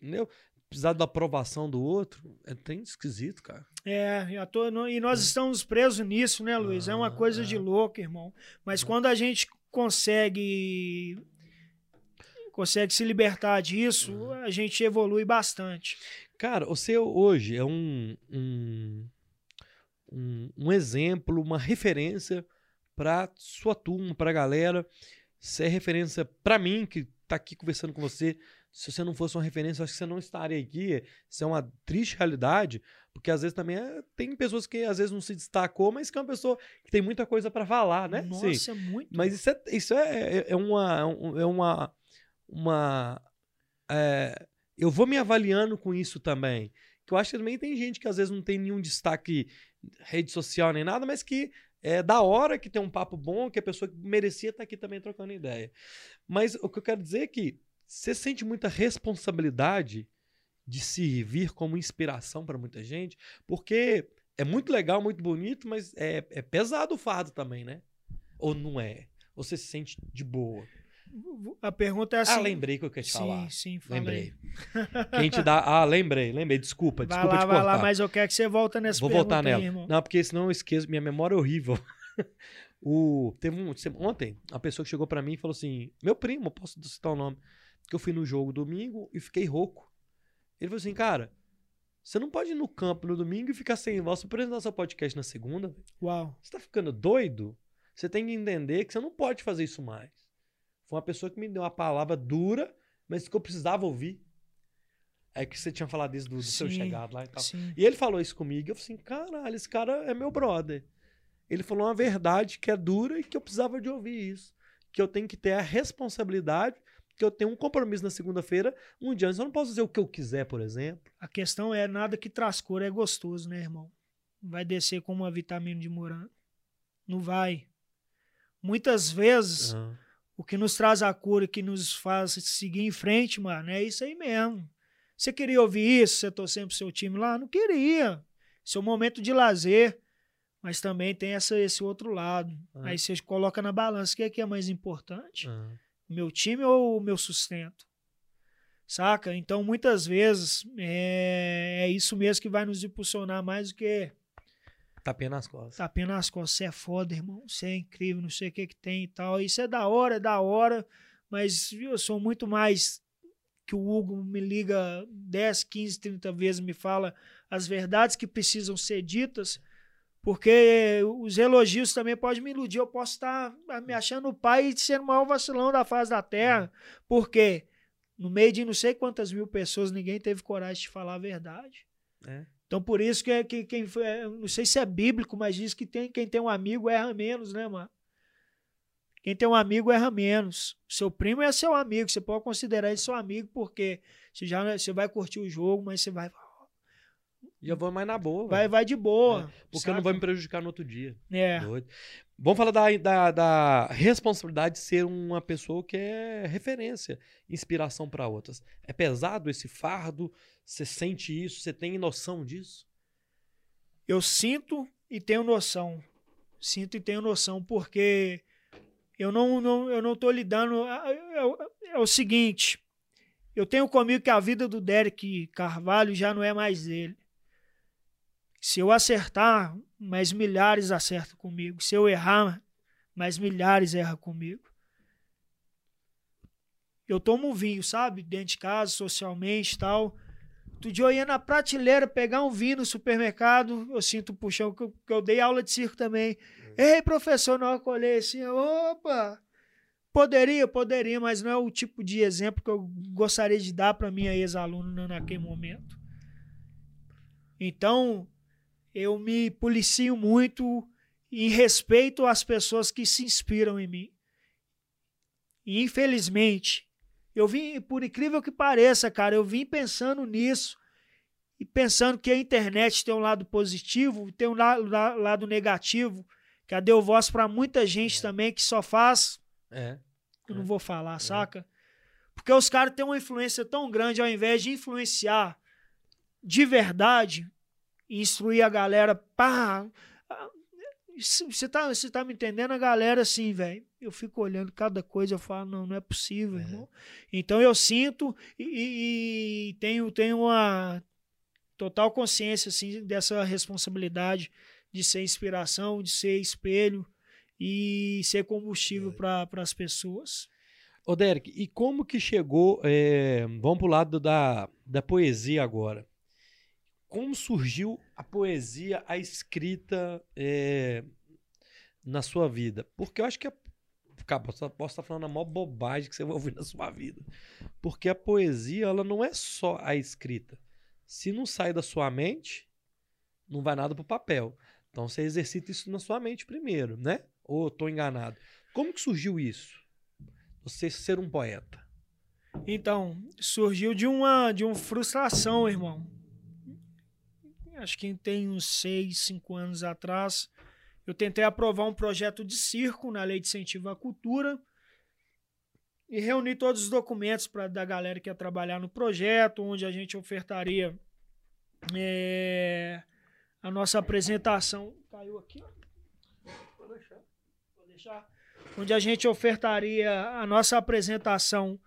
Entendeu? Precisar da aprovação do outro é bem esquisito, cara. É, e nós é. estamos presos nisso, né, Luiz? Ah, é uma coisa é. de louco, irmão. Mas é. quando a gente consegue consegue se libertar disso, a gente evolui bastante. Cara, você hoje é um, um, um, um exemplo, uma referência para sua turma, para a galera. Você é referência para mim, que tá aqui conversando com você. Se você não fosse uma referência, eu acho que você não estaria aqui. Isso é uma triste realidade, porque às vezes também é, tem pessoas que às vezes não se destacou, mas que é uma pessoa que tem muita coisa para falar, né? Nossa, Sim. muito. Mas isso é, isso é, é, é uma. É uma. uma é, eu vou me avaliando com isso também. Que eu acho que também tem gente que às vezes não tem nenhum destaque rede social nem nada, mas que é da hora que tem um papo bom, que a pessoa merecia estar aqui também trocando ideia. Mas o que eu quero dizer é que você sente muita responsabilidade de servir como inspiração para muita gente, porque é muito legal, muito bonito, mas é, é pesado o fardo também, né? Ou não é? Ou você se sente de boa? A pergunta é assim. Ah, lembrei que eu queria te sim, falar. Sim, falei. Lembrei. Quem te dá. Ah, lembrei, lembrei. Desculpa, vai desculpa lá, te cortar. Vai lá, mas eu quero que você volte nessa Vou voltar nela. Aí, não, porque senão eu esqueço. Minha memória é horrível. o, teve um, ontem, a pessoa que chegou para mim e falou assim: Meu primo, posso citar o nome? Que eu fui no jogo domingo e fiquei rouco. Ele falou assim: Cara, você não pode ir no campo no domingo e ficar sem voz para apresentar seu podcast na segunda. Uau. Você tá ficando doido? Você tem que entender que você não pode fazer isso mais. Foi uma pessoa que me deu uma palavra dura, mas que eu precisava ouvir. É que você tinha falado isso do, do seu Sim, chegado lá e tal. Sim. E ele falou isso comigo. Eu falei assim, caralho, esse cara é meu brother. Ele falou uma verdade que é dura e que eu precisava de ouvir isso. Que eu tenho que ter a responsabilidade, que eu tenho um compromisso na segunda-feira, um dia antes. Eu não posso dizer o que eu quiser, por exemplo. A questão é nada que traz cor é gostoso, né, irmão? Vai descer como uma vitamina de morango. Não vai. Muitas vezes, Ah, o que nos traz a cura e que nos faz seguir em frente, mano, é isso aí mesmo. Você queria ouvir isso? Você torcendo pro seu time lá? Não queria. Seu momento de lazer. Mas também tem essa, esse outro lado. Ah. Aí você coloca na balança. O que é, que é mais importante? ah. meu time ou o meu sustento? Saca? Então, muitas vezes, é, é isso mesmo que vai nos impulsionar mais do que Tapinha nas costas. tapinha nas costas. Você é foda, irmão. Você é incrível, não sei o que que tem e tal. Isso é da hora, é da hora. Mas eu sou muito mais que o Hugo me liga 10, 15, 30 vezes, me fala as verdades que precisam ser ditas, porque os elogios também podem me iludir. Eu posso estar me achando o pai e sendo o maior vacilão da face da terra, porque no meio de não sei quantas mil pessoas, ninguém teve coragem de falar a verdade. É. Então, por isso que, que quem foi, não sei se é bíblico, mas diz que tem, quem tem um amigo erra menos, né, mano? Quem tem um amigo erra menos. Seu primo é seu amigo, você pode considerar ele seu amigo, porque você já você vai curtir o jogo, mas você vai E eu vou mais na boa. vai, vai de boa. Porque eu não vou me prejudicar no outro dia. É. Doido. Vamos falar da, da, da responsabilidade de ser uma pessoa que é referência, inspiração para outras. É pesado esse fardo? Você sente isso? Você tem noção disso? Eu sinto e tenho noção. Sinto e tenho noção, porque eu não, não, eu não tô lidando. É, é- é o seguinte: eu tenho comigo que a vida do Derek Carvalho já não é mais dele. Se eu acertar, mais milhares acertam comigo. Se eu errar, mais milhares erram comigo. Eu tomo um vinho, sabe? Dentro de casa, socialmente e tal. Outro dia eu ia na prateleira pegar um vinho no supermercado, eu sinto o puxão, que eu, que eu dei aula de circo também. Ei, professor, na hora que eu olhei assim, opa! Poderia, poderia, mas não é o tipo de exemplo que eu gostaria de dar para minha ex-aluna naquele momento. Então, eu me policio muito em respeito às pessoas que se inspiram em mim. E, infelizmente, eu vim, por incrível que pareça, cara, eu vim pensando nisso e pensando que a internet tem um lado positivo, tem um lado, lado negativo, que a deu voz para muita gente também que só faz, É. eu É. não vou falar, saca? Porque os caras têm uma influência tão grande, ao invés de influenciar de verdade e instruir a galera, pá, você tá, você tá me entendendo? A galera, assim, velho. Eu fico olhando cada coisa, eu falo, não, não é possível, É. irmão. Então eu sinto e, e- tenho, tenho uma total consciência, assim, dessa responsabilidade de ser inspiração, de ser espelho e ser combustível para as pessoas. Ô, Derek, e como que chegou. é, vamos pro lado da, da poesia agora. Como surgiu a poesia, a escrita é, na sua vida? Porque eu acho que. A, cara, posso, posso estar falando a maior bobagem que você vai ouvir na sua vida. Porque a poesia, ela não é só a escrita. Se não sai da sua mente, não vai nada pro papel. Então você exercita isso na sua mente primeiro, né? Ou tô enganado? Como que surgiu isso? Você ser um poeta. Então, surgiu de uma, de uma frustração, irmão. Acho que tem uns seis, cinco anos atrás, eu tentei aprovar um projeto de circo na Lei de Incentivo à Cultura e reuni todos os documentos pra, da galera que ia trabalhar no projeto, onde a gente ofertaria é, a nossa apresentação. Caiu aqui, ó. Vou deixar. Vou deixar. Onde a gente ofertaria a nossa apresentação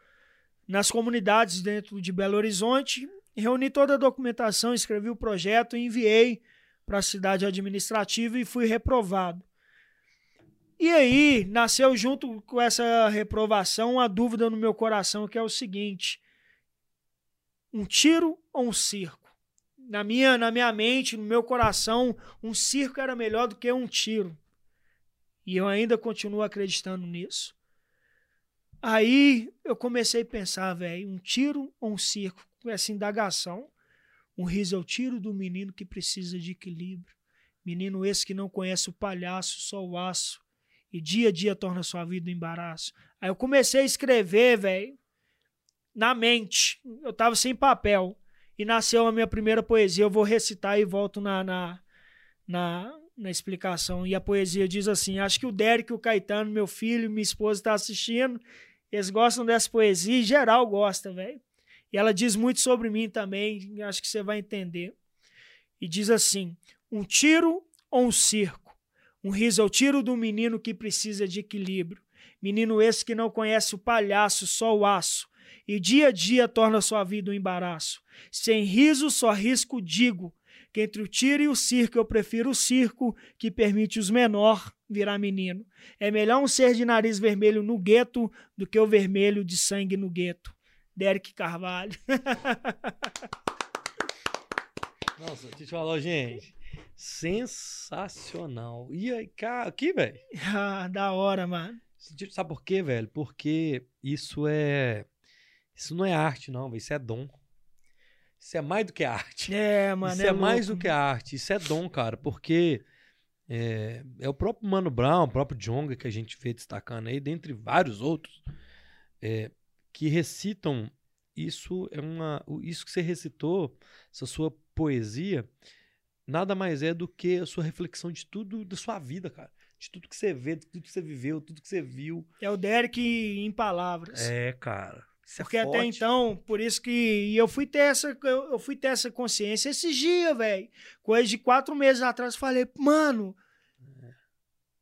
nas comunidades dentro de Belo Horizonte. Reuni toda a documentação, escrevi o projeto enviei para a cidade administrativa e fui reprovado. E aí nasceu junto com essa reprovação uma dúvida no meu coração que é o seguinte: um tiro ou um circo? Na minha, na minha mente, no meu coração, um circo era melhor do que um tiro. E eu ainda continuo acreditando nisso. Aí eu comecei a pensar, velho, um tiro ou um circo? Essa indagação. Um riso é o tiro do menino que precisa de equilíbrio. Menino esse que não conhece o palhaço, só o aço. E dia a dia torna sua vida um embaraço. Aí eu comecei a escrever, velho, na mente. Eu tava sem papel. E nasceu a minha primeira poesia. Eu vou recitar e volto na, na, na, na explicação. E a poesia diz assim: Acho que o Derek, o Caetano, meu filho, minha esposa está assistindo. Eles gostam dessa poesia e geral gosta, velho. E ela diz muito sobre mim também. Acho que você vai entender. E diz assim: Um tiro ou um circo? Um riso ao tiro do menino que precisa de equilíbrio. Menino esse que não conhece o palhaço, só o aço e dia a dia torna sua vida um embaraço. Sem riso, só risco digo, que entre o tiro e o circo eu prefiro o circo, que permite os menor virar menino. É melhor um ser de nariz vermelho no gueto do que o vermelho de sangue no gueto. Derek Carvalho. Nossa, deixa eu te falar, gente. Sensacional. E aí, cara, aqui, velho? Ah, da hora, mano. Sabe por quê, velho? Porque isso é isso não é arte, não, isso é dom. Isso é mais do que arte. É, mano. Isso é, é mais do que arte. Isso é dom, cara, porque é, é, o próprio Mano Brown, o próprio Jonga que a gente vê destacando aí, dentre vários outros, é, que recitam isso é uma isso que você recitou, essa sua poesia, nada mais é do que a sua reflexão de tudo da sua vida, cara. De tudo que você vê, de tudo que você viveu, tudo que você viu. É o Derek em palavras. É, cara. Isso é Porque é até então, por isso que eu fui ter essa, eu fui ter essa consciência esses dias, velho. Coisa de quatro meses atrás, falei, mano,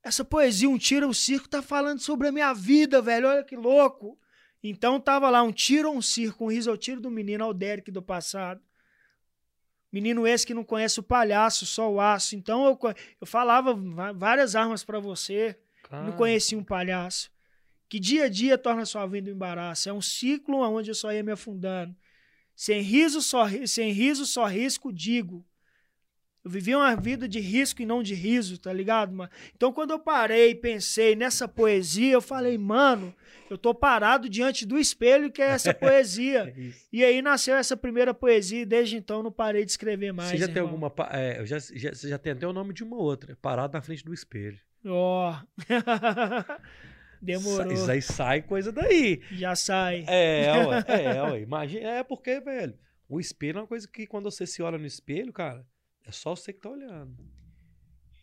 essa poesia, um tira o circo, tá falando sobre a minha vida, velho. Olha que louco. Então tava lá, um tiro ou um circo, um riso ao tiro do menino, ao Derek do passado. Menino esse que não conhece o palhaço, só o aço. Então eu, eu falava várias armas para você, Cara. não conhecia um palhaço que dia a dia torna sua vida um embaraço. É um ciclo onde eu só ia me afundando. Sem riso, só, sem riso, só risco, digo. Eu vivia uma vida de risco e não de riso, tá ligado, mano? Então, quando eu parei e pensei nessa poesia, eu falei, mano, eu tô parado diante do espelho que é essa poesia. é e aí nasceu essa primeira poesia e desde então não parei de escrever mais. Você já irmão. tem alguma. É, já, já, você já tem até o nome de uma outra, parado na frente do espelho. Ó. Oh. Demorou. Isso aí sai coisa daí. Já sai. É, ué, é, ué, imagina. É porque, velho, o espelho é uma coisa que quando você se olha no espelho, cara, é só você que tá olhando.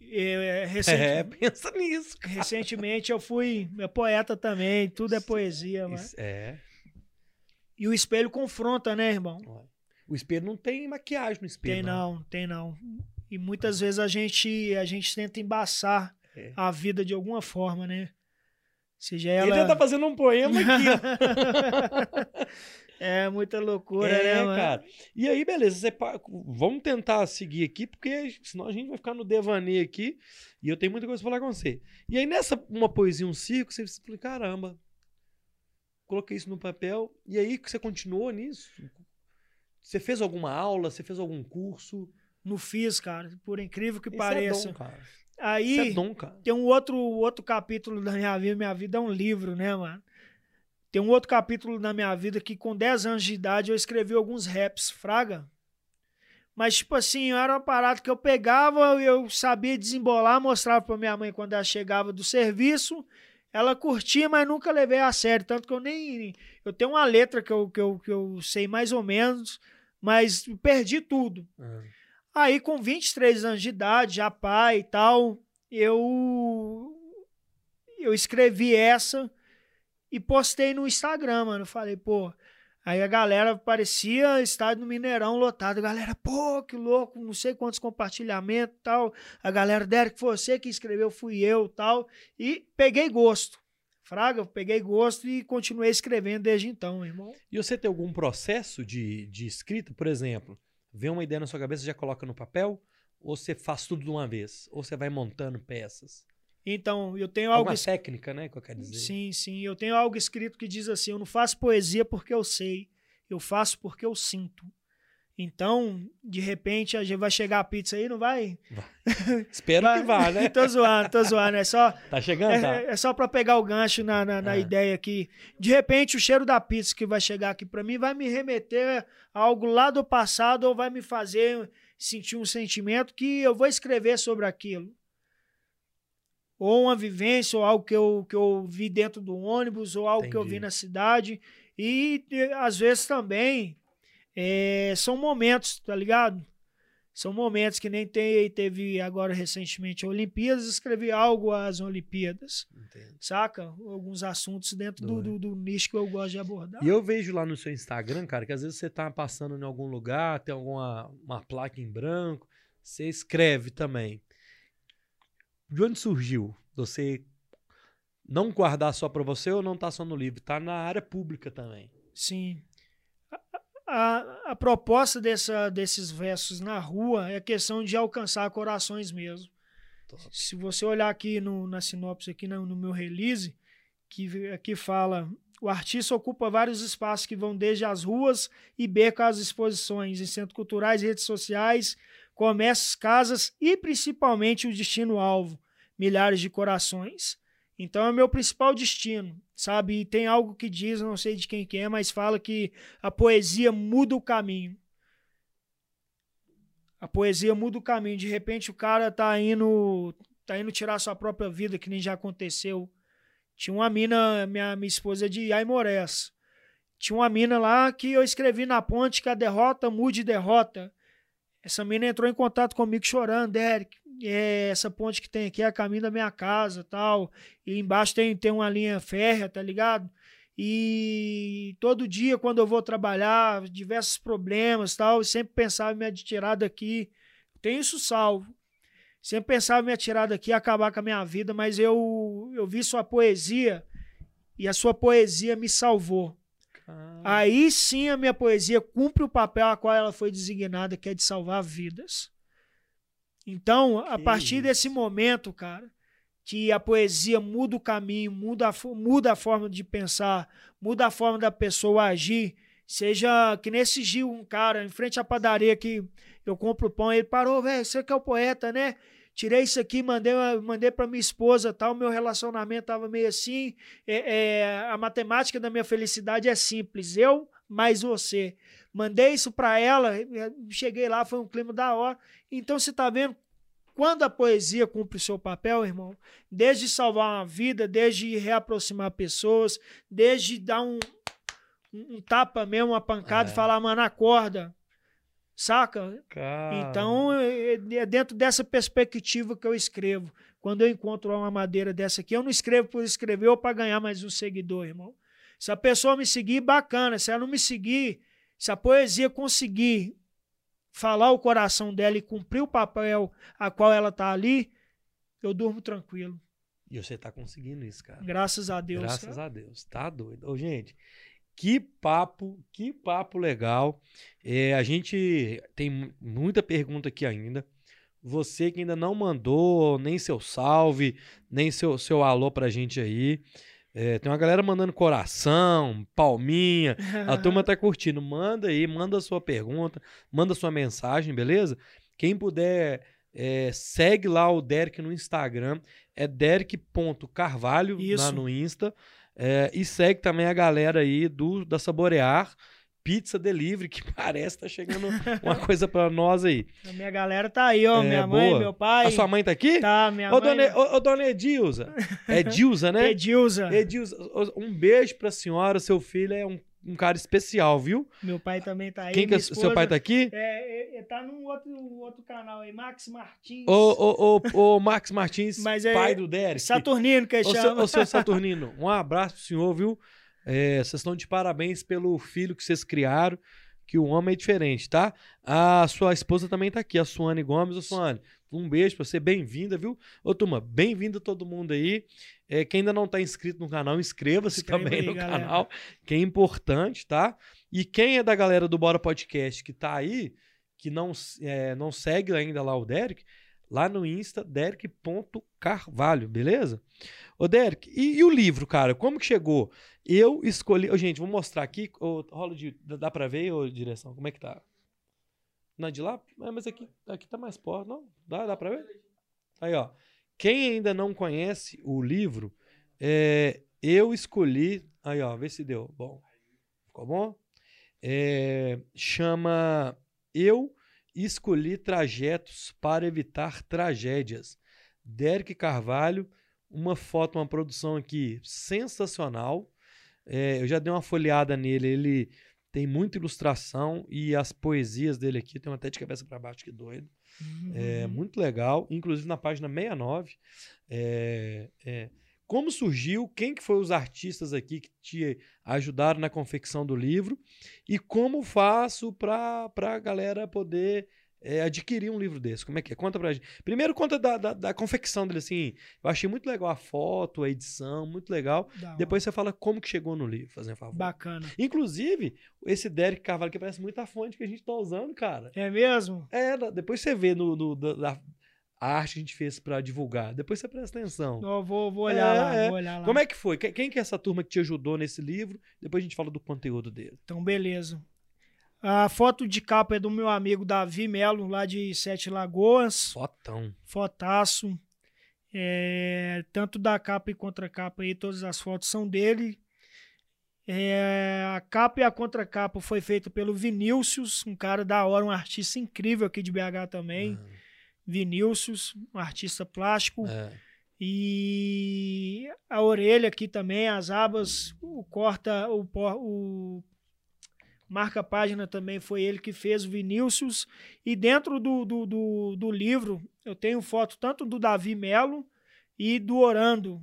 É, recent... é pensa nisso. Cara. Recentemente eu fui meu poeta também, tudo é poesia, mano. É. E o espelho confronta, né, irmão? O espelho não tem maquiagem no espelho. Tem não, não tem não. E muitas vezes a gente a gente tenta embaçar é. a vida de alguma forma, né? Seja ela... Ele tá fazendo um poema aqui. é muita loucura, é, né, mano? cara. E aí, beleza. Você... Vamos tentar seguir aqui, porque senão a gente vai ficar no devaneio aqui. E eu tenho muita coisa pra falar com você. E aí, nessa uma poesia, um circo, você fala, caramba. Coloquei isso no papel. E aí, você continuou nisso? Você fez alguma aula? Você fez algum curso? Não fiz, cara. Por incrível que Esse pareça. É dom, cara. Aí é dom, tem um outro, outro capítulo da minha vida. Minha vida é um livro, né, mano? Tem um outro capítulo na minha vida que com 10 anos de idade eu escrevi alguns raps, fraga. Mas, tipo assim, era uma parada que eu pegava, eu sabia desembolar, mostrava pra minha mãe quando ela chegava do serviço. Ela curtia, mas nunca levei a sério. Tanto que eu nem. Eu tenho uma letra que eu, que eu, que eu sei mais ou menos, mas perdi tudo. Uhum. Aí, com 23 anos de idade, já pai e tal, eu eu escrevi essa e postei no Instagram, mano. Falei, pô. Aí a galera parecia estádio no Mineirão lotado. A galera, pô, que louco, não sei quantos compartilhamentos tal. A galera, Derek, você que escreveu, fui eu tal. E peguei gosto. Fraga, peguei gosto e continuei escrevendo desde então, irmão. E você tem algum processo de, de escrita, por exemplo? vê uma ideia na sua cabeça já coloca no papel? Ou você faz tudo de uma vez? Ou você vai montando peças? Então, eu tenho algo. Uma técnica, né? Que eu quero dizer. Sim, sim. Eu tenho algo escrito que diz assim: eu não faço poesia porque eu sei, eu faço porque eu sinto. Então, de repente, a gente vai chegar a pizza aí, não vai? vai. Espero vai. que vá, né? tô zoando, tô zoando. É só. Tá chegando? É, tá. é só para pegar o gancho na, na, na é. ideia aqui. De repente, o cheiro da pizza que vai chegar aqui para mim vai me remeter a algo lá do passado ou vai me fazer sentir um sentimento que eu vou escrever sobre aquilo. Ou uma vivência, ou algo que eu, que eu vi dentro do ônibus, ou algo Entendi. que eu vi na cidade. E, às vezes também é, são momentos, tá ligado? São momentos que nem tem, teve agora recentemente a Olimpíadas, escrevi algo às Olimpíadas. Entendo. Saca? Alguns assuntos dentro do, do, do, nicho que eu gosto de abordar. E eu vejo lá no seu Instagram, cara, que às vezes você tá passando em algum lugar, tem alguma uma placa em branco, você escreve também. De onde surgiu você não guardar só para você ou não tá só no livro? Tá na área pública também. Sim a, a proposta dessa, desses versos na rua é a questão de alcançar corações mesmo. Top. Se você olhar aqui no, na sinopse, aqui no, no meu release, que aqui fala o artista ocupa vários espaços que vão desde as ruas e becos às exposições, em centros culturais, redes sociais, comércios, casas e principalmente o destino-alvo, milhares de corações. Então é o meu principal destino, sabe? E tem algo que diz, não sei de quem que é, mas fala que a poesia muda o caminho. A poesia muda o caminho. De repente o cara tá indo, tá indo tirar sua própria vida, que nem já aconteceu. Tinha uma mina, minha, minha esposa é de Aimorés. Tinha uma mina lá que eu escrevi na ponte que a derrota mude derrota. Essa mina entrou em contato comigo chorando, Derek é, essa ponte que tem aqui é a caminho da minha casa tal. E embaixo tem, tem uma linha férrea, tá ligado? E todo dia, quando eu vou trabalhar, diversos problemas tal, eu sempre pensava em me atirar daqui. Tem isso salvo. Sempre pensava em me atirar daqui e acabar com a minha vida, mas eu, eu vi sua poesia e a sua poesia me salvou. Aí sim a minha poesia cumpre o papel a qual ela foi designada, que é de salvar vidas. Então, a partir desse momento, cara, que a poesia muda o caminho, muda a, muda a forma de pensar, muda a forma da pessoa agir, seja que nesse dia um cara em frente à padaria que eu compro pão, ele parou, velho, você que é o poeta, né? Tirei isso aqui, mandei, mandei para minha esposa, tal, meu relacionamento tava meio assim, é, é, a matemática da minha felicidade é simples, eu mais você. Mandei isso para ela, cheguei lá, foi um clima da hora. Então você está vendo quando a poesia cumpre o seu papel, irmão, desde salvar uma vida, desde reaproximar pessoas, desde dar um, um, tapa mesmo, uma pancada é. e falar, mano, acorda. Saca? Cara. Então, é, dentro dessa perspectiva que eu escrevo. Quando eu encontro uma madeira dessa aqui, eu não escrevo por escrever ou para ganhar mais um seguidor, irmão. Se a pessoa me seguir, bacana. Se ela não me seguir, se a poesia conseguir falar o coração dela e cumprir o papel a qual ela tá ali, eu durmo tranquilo. E você tá conseguindo isso, cara. Graças a Deus. Graças cara. a Deus. Tá doido. Ô, gente, que papo, que papo legal. É, a gente tem muita pergunta aqui ainda. Você que ainda não mandou nem seu salve, nem seu, seu alô pra gente aí. É, tem uma galera mandando coração, palminha. A turma tá curtindo. Manda aí, manda a sua pergunta, manda a sua mensagem, beleza? Quem puder, é, segue lá o Derek no Instagram. É derek.carvalho lá no Insta. É, e segue também a galera aí do da Saborear pizza delivery, que parece tá chegando uma coisa para nós aí. A minha galera tá aí, ó. É, minha boa. mãe, meu pai. A sua mãe tá aqui? Tá, minha ô, mãe. Dona, ô, ô, dona Edilza. É Edilza, né? Edilza. Edilza. Um beijo pra senhora. Seu filho é um, um cara especial, viu? Meu pai também tá aí. Quem que é, seu pai tá aqui? É, é, tá num outro, outro canal aí, Max Martins. Ô, ô, ô, ô Max Martins, Mas é pai do Derek. Saturnino que ô, chama. Ô, seu Saturnino, um abraço pro senhor, viu? É, vocês estão de parabéns pelo filho que vocês criaram que o homem é diferente, tá? A sua esposa também tá aqui, a Suane Gomes. Ô, Suane, um beijo pra você, bem-vinda, viu? Ô, turma, bem-vindo todo mundo aí. É, quem ainda não tá inscrito no canal, inscreva-se também aí, no galera. canal, que é importante, tá? E quem é da galera do Bora Podcast que tá aí, que não, é, não segue ainda lá o Derek, lá no Insta, derek.carvalho, beleza? Ô, Derek, e, e, o livro, cara? Como que chegou? Eu escolhi. Oh, gente, vou mostrar aqui. Oh, rola de. Dá pra ver, ô, direção? Como é que tá? Não, de lá? É, mas aqui, aqui tá mais perto. Não? Dá, dá pra ver? Aí, ó. Quem ainda não conhece o livro, é, eu escolhi. Aí, ó, vê se deu. Bom. Ficou bom? É, chama Eu escolhi trajetos para evitar tragédias. Derek Carvalho, uma foto, uma produção aqui sensacional. É, eu já dei uma folheada nele, ele tem muita ilustração e as poesias dele aqui tem até de cabeça para baixo que doido. Uhum. É muito legal, inclusive na página 69. É, é, como surgiu, quem que foi os artistas aqui que te ajudaram na confecção do livro e como faço para a galera poder é, adquirir um livro desse? Como é que é? Conta pra gente. Primeiro, conta da, da, da, confecção dele, assim. Eu achei muito legal a foto, a edição, muito legal. Depois você fala como que chegou no livro, fazendo favor. Bacana. Inclusive, esse Derek Carvalho que parece muito a fonte que a gente tá usando, cara. É mesmo? É, depois você vê no, no da, a arte a gente fez para divulgar. Depois você presta atenção. Eu vou, vou olhar é, lá, é. vou olhar lá. Como é que foi? Quem que é essa turma que te ajudou nesse livro? Depois a gente fala do conteúdo dele. Então, beleza. A foto de capa é do meu amigo Davi Melo, lá de Sete Lagoas. Fotão. Fotaço. É, tanto da capa e contracapa aí, todas as fotos são dele. É, a capa e a contracapa foi feita pelo Vinícius, um cara da hora, um artista incrível aqui de BH também. Uhum. Vinícius, um artista plástico. É. E a orelha aqui também, as abas, o corta, o, o marca-página também foi ele que fez, o Vinícius. E dentro do, do, do, do, livro eu tenho foto tanto do Davi Melo e do Orando.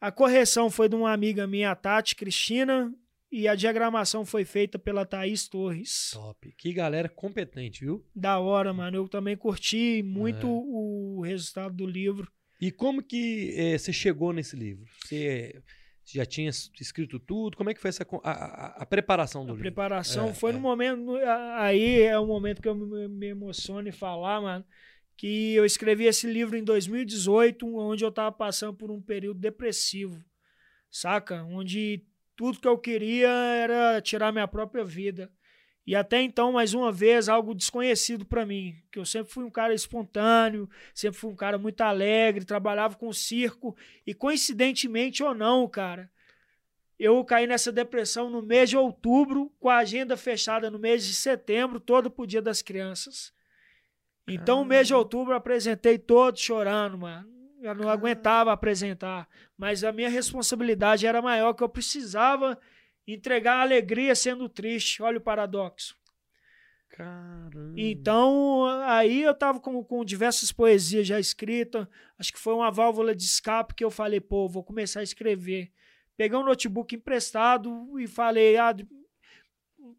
A correção foi de uma amiga minha, a Tati Cristina, e a diagramação foi feita pela Thaís Torres. Top. Que galera competente, viu? Da hora, mano. Eu também curti muito é. o resultado do livro. E como que é, você chegou nesse livro? Você já tinha escrito tudo? Como é que foi essa a, a, a preparação do a livro? preparação é, foi no é. momento. Aí é o momento que eu me, me emociono em falar, mano. Que eu escrevi esse livro em 2018, onde eu tava passando por um período depressivo, saca? Onde tudo que eu queria era tirar minha própria vida. E até então, mais uma vez, algo desconhecido para mim, que eu sempre fui um cara espontâneo, sempre fui um cara muito alegre, trabalhava com circo e coincidentemente ou não, cara, eu caí nessa depressão no mês de outubro, com a agenda fechada no mês de setembro, todo pro Dia das Crianças. Então, no mês de outubro, eu apresentei todo chorando, mano. Eu não aguentava apresentar, mas a minha responsabilidade era maior, que eu precisava entregar alegria sendo triste. Olha o paradoxo. Caramba. Então, aí eu tava com, com diversas poesias já escritas. Acho que foi uma válvula de escape que eu falei, pô, vou começar a escrever. Peguei um notebook emprestado e falei, ah,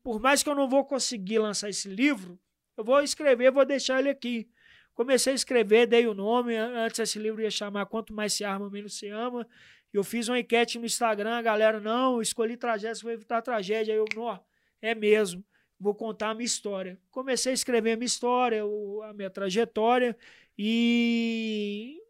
por mais que eu não vou conseguir lançar esse livro, eu vou escrever, vou deixar ele aqui. Comecei a escrever, dei o nome. Antes esse livro ia chamar Quanto Mais Se Arma, Menos Se Ama. Eu fiz uma enquete no Instagram, a galera, não, escolhi tragédia, vou evitar tragédia. Aí eu, não, é mesmo, vou contar a minha história. Comecei a escrever a minha história, a minha trajetória e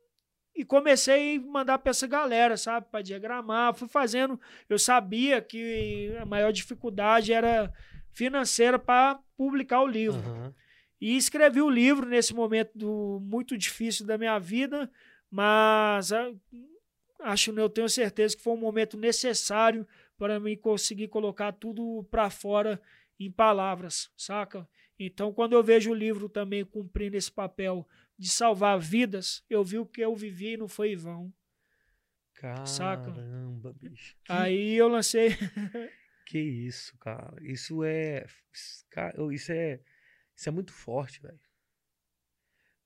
e comecei a mandar para essa galera, sabe, para diagramar, fui fazendo, eu sabia que a maior dificuldade era financeira para publicar o livro. Uhum. E escrevi o livro nesse momento do, muito difícil da minha vida, mas acho, eu tenho certeza que foi um momento necessário para mim conseguir colocar tudo para fora em palavras, saca? Então, quando eu vejo o livro também cumprindo esse papel de salvar vidas, eu vi o que eu vivi e não foi em vão. Caramba, saca? bicho. Aí eu lancei. que isso, cara. Isso é. Isso é. Isso é muito forte, velho.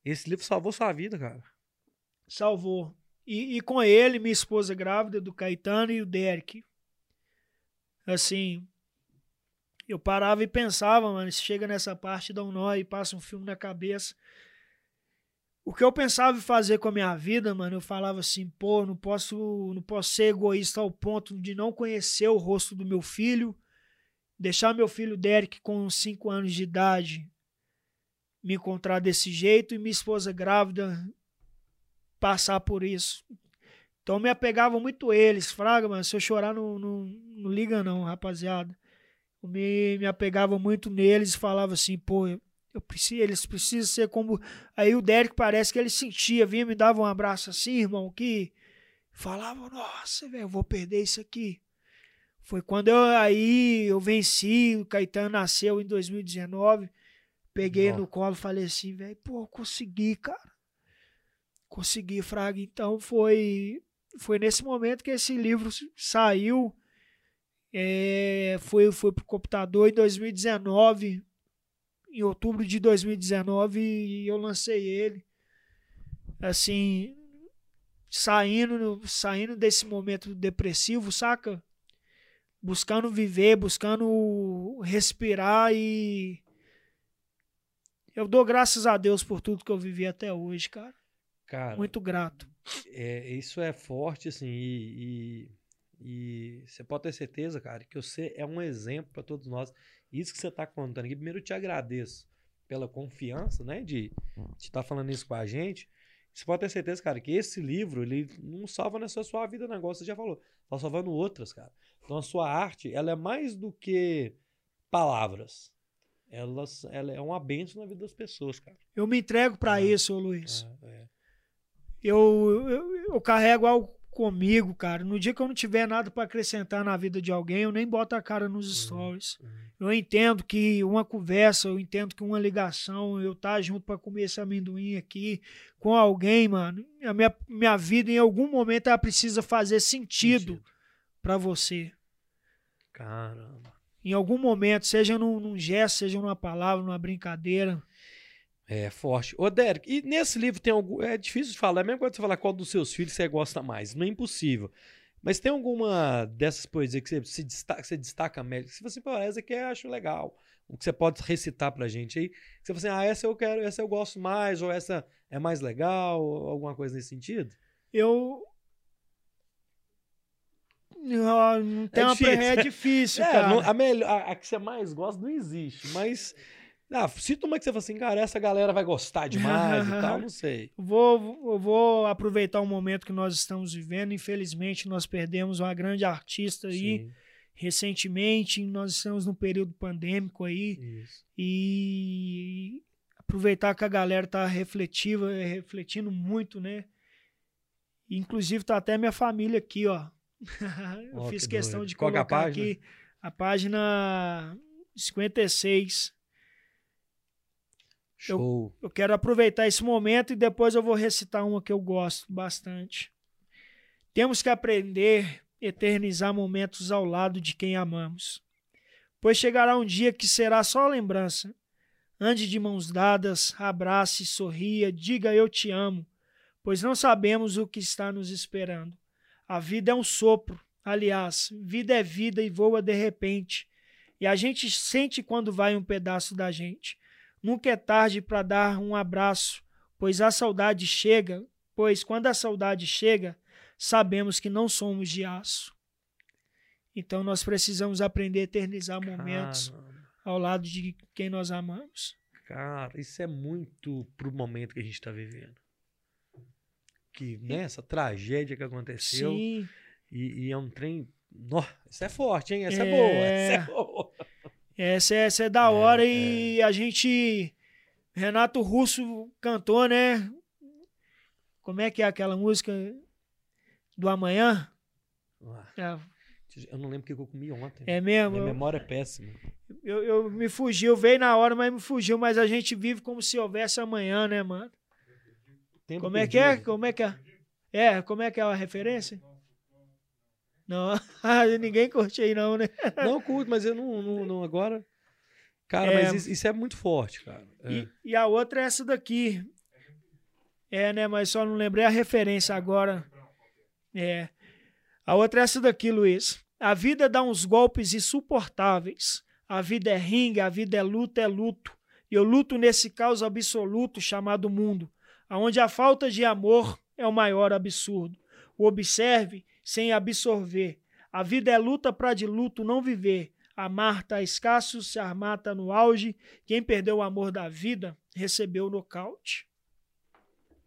Esse livro salvou sua vida, cara. Salvou. E, e, com ele, minha esposa grávida do Caetano e o Derek. Assim, eu parava e pensava, mano, se chega nessa parte, dá um nó e passa um filme na cabeça. O que eu pensava em fazer com a minha vida, mano, eu falava assim, pô, não posso, não posso ser egoísta ao ponto de não conhecer o rosto do meu filho, deixar meu filho Derek com 5 anos de idade me encontrar desse jeito e minha esposa grávida passar por isso. Então me apegava muito eles. Fraga, mano, se eu chorar, não, não, não liga não, rapaziada. Eu me, me apegava muito neles e falava assim, pô, Eu preciso, eles precisam ser como. Aí o Derek parece que ele sentia, vinha, me dava um abraço assim, irmão, que falava, nossa, velho, eu vou perder isso aqui. Foi quando eu aí eu venci, o Caetano nasceu em 2019. Peguei no colo e falei assim, velho, pô, consegui, cara. Consegui, Fraga. Então foi foi nesse momento que esse livro saiu. É, foi, foi pro computador em 2019. Em outubro de 2019 eu lancei ele. Assim, saindo, saindo desse momento depressivo, saca? Buscando viver, buscando respirar e eu dou graças a Deus por tudo que eu vivi até hoje, cara. Cara, muito grato. É, isso é forte, assim, e, e, e, você pode ter certeza, cara, que você é um exemplo para todos nós. Isso que você está contando aqui, primeiro eu te agradeço pela confiança, né, de estar tá falando isso com a gente. Você pode ter certeza, cara, que esse livro, ele não salva nessa sua vida negócio, você já falou, tá salvando outras, cara. Então a sua arte, ela é mais do que palavras. Ela, ela é uma bênção na vida das pessoas, cara. Eu me entrego para é, isso, Luiz. É, é. Eu, eu, eu, carrego algo comigo, cara. No dia que eu não tiver nada para acrescentar na vida de alguém, eu nem boto a cara nos uhum, stories. Uhum. Eu entendo que uma conversa, eu entendo que uma ligação, eu estar tá junto para comer esse amendoim aqui com alguém, mano, a minha, minha vida em algum momento ela precisa fazer sentido, sentido. para você. Caramba. Em algum momento, seja num, num gesto, seja numa palavra, numa brincadeira. É forte. Ô, Derek, e nesse livro tem algum. É difícil de falar, é mesma coisa você falar qual dos seus filhos você gosta mais. Não é impossível. Mas tem alguma dessas poesias que você, se destaca, você destaca melhor? Se você falar, essa aqui eu acho legal. O que você pode recitar pra gente aí. Você fala assim, ah, essa eu quero, essa eu gosto mais, ou essa é mais legal, ou alguma coisa nesse sentido? Eu. Não, não tem é uma difícil, é difícil é, cara. Não, a, melhor, a, a, que você mais gosta não existe, mas ah, cita uma que você fala assim, cara, essa galera vai gostar demais e tal, não sei. Vou, vou aproveitar o momento que nós estamos vivendo. Infelizmente, nós perdemos uma grande artista aí. Sim. Recentemente, nós estamos num período pandêmico aí. Isso. E aproveitar que a galera tá refletiva, refletindo muito, né? Inclusive, tá até minha família aqui, ó. Eu oh, fiz que questão doido. de Qual colocar a aqui a página 56 Show. Eu, eu quero aproveitar esse momento e depois eu vou recitar uma que eu gosto bastante. Temos que aprender a eternizar momentos ao lado de quem amamos. Pois chegará um dia que será só lembrança. Ande de mãos dadas, abrace, sorria, diga eu te amo, pois não sabemos o que está nos esperando. A vida é um sopro, aliás, vida é vida e voa de repente. E a gente sente quando vai um pedaço da gente. Nunca é tarde para dar um abraço, pois a saudade chega, pois quando a saudade chega, sabemos que não somos de aço. Então nós precisamos aprender a eternizar momentos Caramba. ao lado de quem nós amamos. Cara, isso é muito pro momento que a gente está vivendo. Que né, tragédia que aconteceu. Sim. E, e é um trem. Nossa, isso é forte, hein? Essa é, é boa. Essa é boa. Essa, essa é da é, hora e é. a gente. Renato Russo cantou, né? Como é que é aquela música do amanhã? É. Eu não lembro o que eu comi ontem. É mesmo? Minha memória é péssima. Eu, eu me fugiu, veio na hora, mas me fugiu. Mas a gente vive como se houvesse amanhã, né, mano? Tempo como é que é? Como é que é? É, como é que é a referência? Não, ninguém curte aí não, né? Não curto, mas eu não, não, não agora... Cara, é, mas isso, isso, é muito forte, cara. É. E, e, a outra é essa daqui. É, né? Mas só não lembrei a referência agora. É. A outra é essa daqui, Luiz. A vida dá uns golpes insuportáveis. A vida é ringue, a vida é luta, é luto. E eu luto nesse caos absoluto chamado mundo, aonde a falta de amor é o maior absurdo. O observe sem absorver. A vida é luta para de luto não viver. Amar tá escasso, se armar tá no auge. Quem perdeu o amor da vida recebeu o nocaute.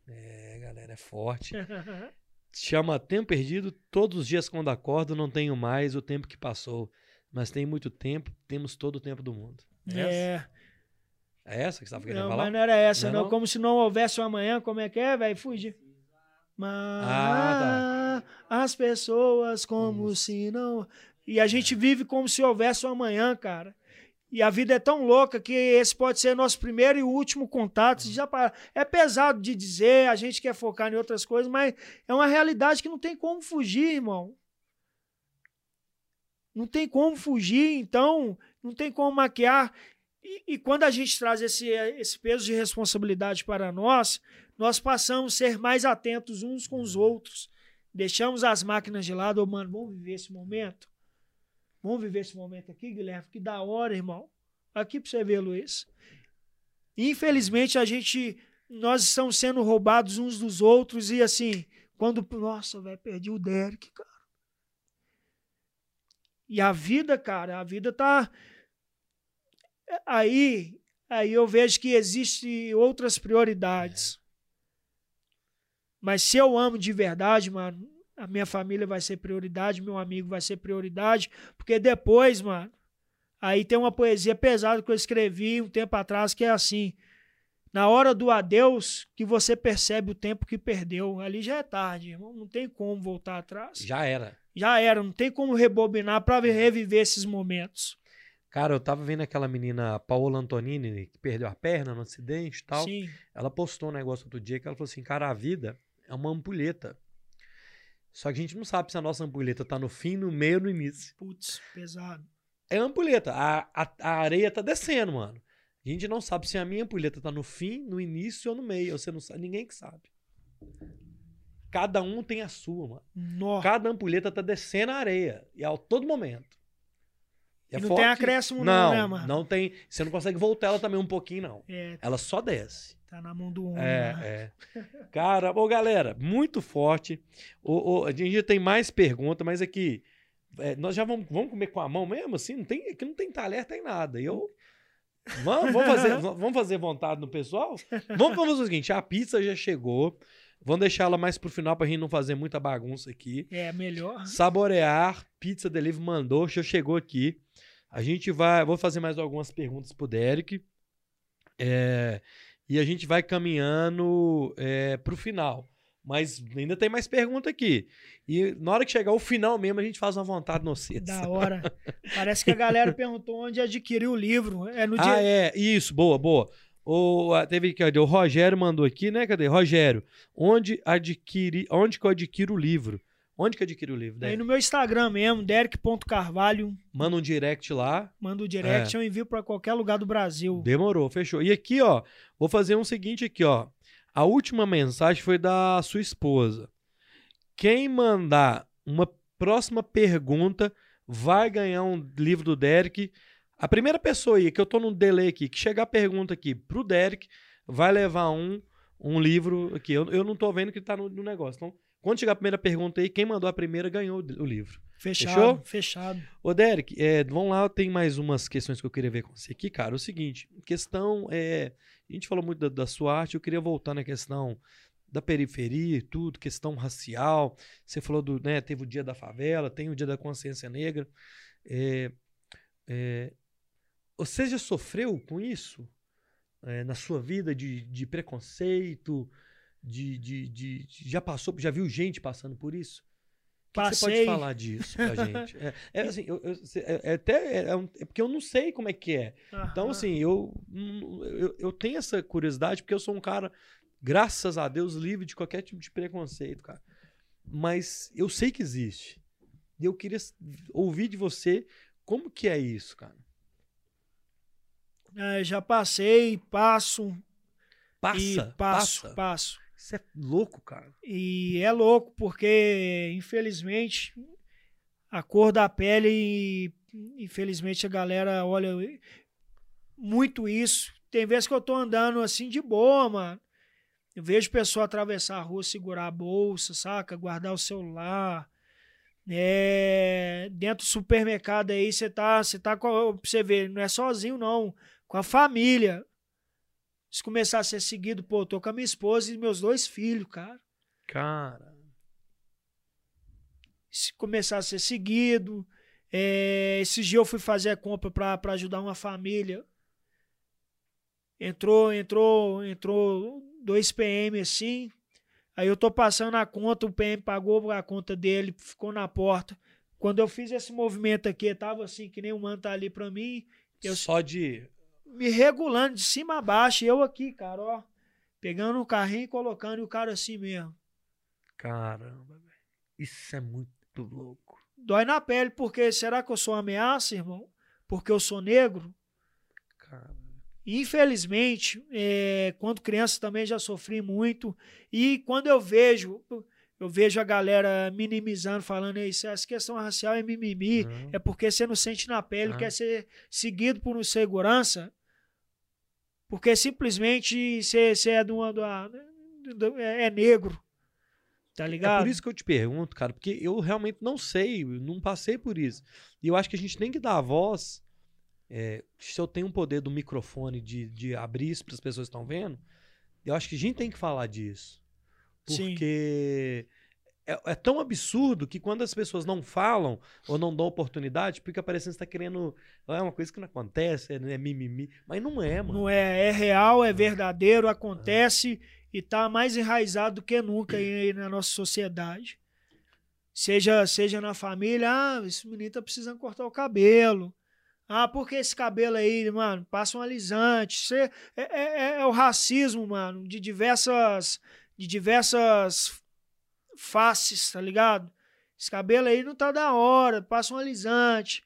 É, galera, é forte. Chama Tempo Perdido. Todos os dias quando acordo não tenho mais o tempo que passou. Mas tem muito tempo, temos todo o tempo do mundo. É. é. É essa que você tava querendo Não, falar? mas não era essa, Não é não. não? Como se não houvesse um amanhã, como é que é, velho? Fugir. Mas Ah, as pessoas como Isso. se não. E a gente vive como se houvesse um amanhã, cara. E a vida é tão louca que esse pode ser nosso primeiro e último contato. Uhum. Já pa- É pesado de dizer, a gente quer focar em outras coisas, mas é uma realidade que não tem como fugir, irmão. Não tem como fugir, então não tem como maquiar. E, e quando a gente traz esse, esse peso de responsabilidade para nós, nós passamos a ser mais atentos uns com os outros. Deixamos as máquinas de lado, ô, mano, vamos viver esse momento? Vamos viver esse momento aqui, Guilherme? Que da hora, irmão. Aqui pra você ver, Luiz. Infelizmente, a gente. Nós estamos sendo roubados uns dos outros e assim, quando. Nossa, velho, perdi o Derek, cara. E a vida, cara, a vida tá. Aí, aí eu vejo que existem outras prioridades. Mas se eu amo de verdade, mano, a minha família vai ser prioridade, meu amigo vai ser prioridade, porque depois, mano, aí tem uma poesia pesada que eu escrevi um tempo atrás que é assim: na hora do adeus, que você percebe o tempo que perdeu. Ali já é tarde, irmão, não tem como voltar atrás. Já era. Já era, não tem como rebobinar para reviver esses momentos. Cara, eu tava vendo aquela menina Paola Antonini, que perdeu a perna no acidente e tal. Sim, Ela postou um negócio outro dia que ela falou assim: cara, a vida é uma ampulheta. Só que a gente não sabe se a nossa ampulheta tá no fim, no meio ou no início. putz, pesado. É ampulheta. A, a, a areia tá descendo, mano. A gente não sabe se a minha ampulheta tá no fim, no início ou no meio. Você não sabe, ninguém que sabe. Cada um tem a sua, mano. Nó. Cada ampulheta tá descendo a areia. E a todo momento. E não forte. tem acréscimo, não, não, né, mano? Não tem. Você não consegue voltar ela também um pouquinho, não. É, Ela só desce. tá na mão do homem. É, né? é. Cara, ô galera, muito forte. A gente tem mais perguntas, mas aqui. é, nós já vamos, vamos comer com a mão mesmo, assim? Não tem, aqui não tem talher, tem nada. E eu. Vamos, vamos fazer, vamos fazer vontade no pessoal? Vamos, vamos fazer o seguinte: a pizza já chegou. Vamos deixar ela mais pro final pra gente não fazer muita bagunça aqui. É, melhor. Saborear, Pizza Delivery mandou, já chegou aqui. A gente vai, vou fazer mais algumas perguntas pro Derek. É, e a gente vai caminhando é, pro final. Mas ainda tem mais pergunta aqui. E na hora que chegar o final mesmo, a gente faz uma vontade no cedo. Da hora. Parece que a galera perguntou onde adquiriu o livro. É no Ah, dia. é, isso, boa, boa. O, ah, teve, cadê? O Rogério mandou aqui, né? Cadê? Rogério, onde, adquiri, onde que eu adquiro o livro? Onde que eu adquiro o livro? Aí Derek? no meu Instagram mesmo, derek.carvalho. Manda um direct lá. Manda o direct, É. eu envio para qualquer lugar do Brasil. Demorou, fechou. E aqui, ó, vou fazer um seguinte aqui, ó. A última mensagem foi da sua esposa. Quem mandar uma próxima pergunta vai ganhar um livro do Derek. A primeira pessoa aí, que eu tô no delay aqui, que chegar a pergunta aqui pro Derek, vai levar um, um livro aqui. Eu, eu não tô vendo que tá no, no negócio. Então, quando chegar a primeira pergunta aí, quem mandou a primeira ganhou o, livro. Fechado, Fechou? fechado. Ô, Derek, é, vamos lá, tem mais umas questões que eu queria ver com você aqui, cara. O seguinte, questão é. A gente falou muito da, da sua arte, eu queria voltar na questão da periferia e tudo, questão racial. Você falou do, né, teve o dia da favela, tem o dia da consciência negra. É, é, você já sofreu com isso é, na sua vida de, de preconceito? De, de, de- de- já passou, já viu gente passando por isso? O que que você pode falar disso pra gente? É, é assim, eu, eu- é- é até é, um- é porque eu não sei como é que é. Então, assim, eu, eu, eu tenho essa curiosidade porque eu sou um cara, graças a Deus, livre de qualquer tipo de preconceito, cara. Mas eu sei que existe. E eu queria ouvir de você como que é isso, cara. É, já passei, passo. Passa, passo, passa. passo. Isso é louco, cara. E é louco porque, infelizmente, a cor da pele, infelizmente a galera olha muito isso. Tem vezes que eu tô andando assim de boa, mano. Eu vejo pessoa atravessar a rua, segurar a bolsa, saca? Guardar o celular. É, dentro do supermercado aí, você tá, você tá com, você ver, não é sozinho não, com a família. Se começar a ser seguido, pô, eu tô com a minha esposa e meus dois filhos, cara. Cara. se começar a ser seguido. É, esses dias eu fui fazer a compra para ajudar uma família. Entrou, entrou, entrou dois PM assim. Aí eu tô passando a conta, o PM pagou a conta dele, ficou na porta. Quando eu fiz esse movimento aqui, tava assim, que nem o mano tá ali pra mim. Eu Só de. Me regulando de cima a baixo. e Eu aqui, cara, ó. Pegando o carrinho e colocando, e o cara assim mesmo. Caramba, velho. Isso é muito louco. Dói na pele, porque será que eu sou ameaça, irmão? Porque eu sou negro? Cara. Infelizmente, é, quando criança também já sofri muito. E quando eu vejo, eu vejo a galera minimizando, falando isso, essa questão racial é mimimi, Não. é porque você não sente na pele, Ah. quer ser seguido por um segurança, porque simplesmente você, você é, de uma, de uma- de- é é negro. Tá É ligado? por isso que eu te pergunto, cara, porque eu realmente não sei, eu não passei por isso. E eu acho que a gente tem que dar a voz. é, se eu tenho um poder do microfone de, de abrir isso para as pessoas que estão vendo, eu acho que a gente tem que falar disso. Porque é, é tão absurdo que quando as pessoas não falam ou não dão oportunidade, fica parecendo que você tá querendo. É uma coisa que não acontece, é, é mimimi. Mas não é, mano. Não é, é real, é verdadeiro, acontece e tá mais enraizado do que nunca aí na nossa sociedade. Seja, seja na família, ah, esse menino tá precisando cortar o cabelo. Ah, por que esse cabelo aí, mano? Passa um alisante. É, é, é- é o racismo, mano, de diversas, de diversas faces, tá ligado? Esse cabelo aí não tá da hora, passa um alisante.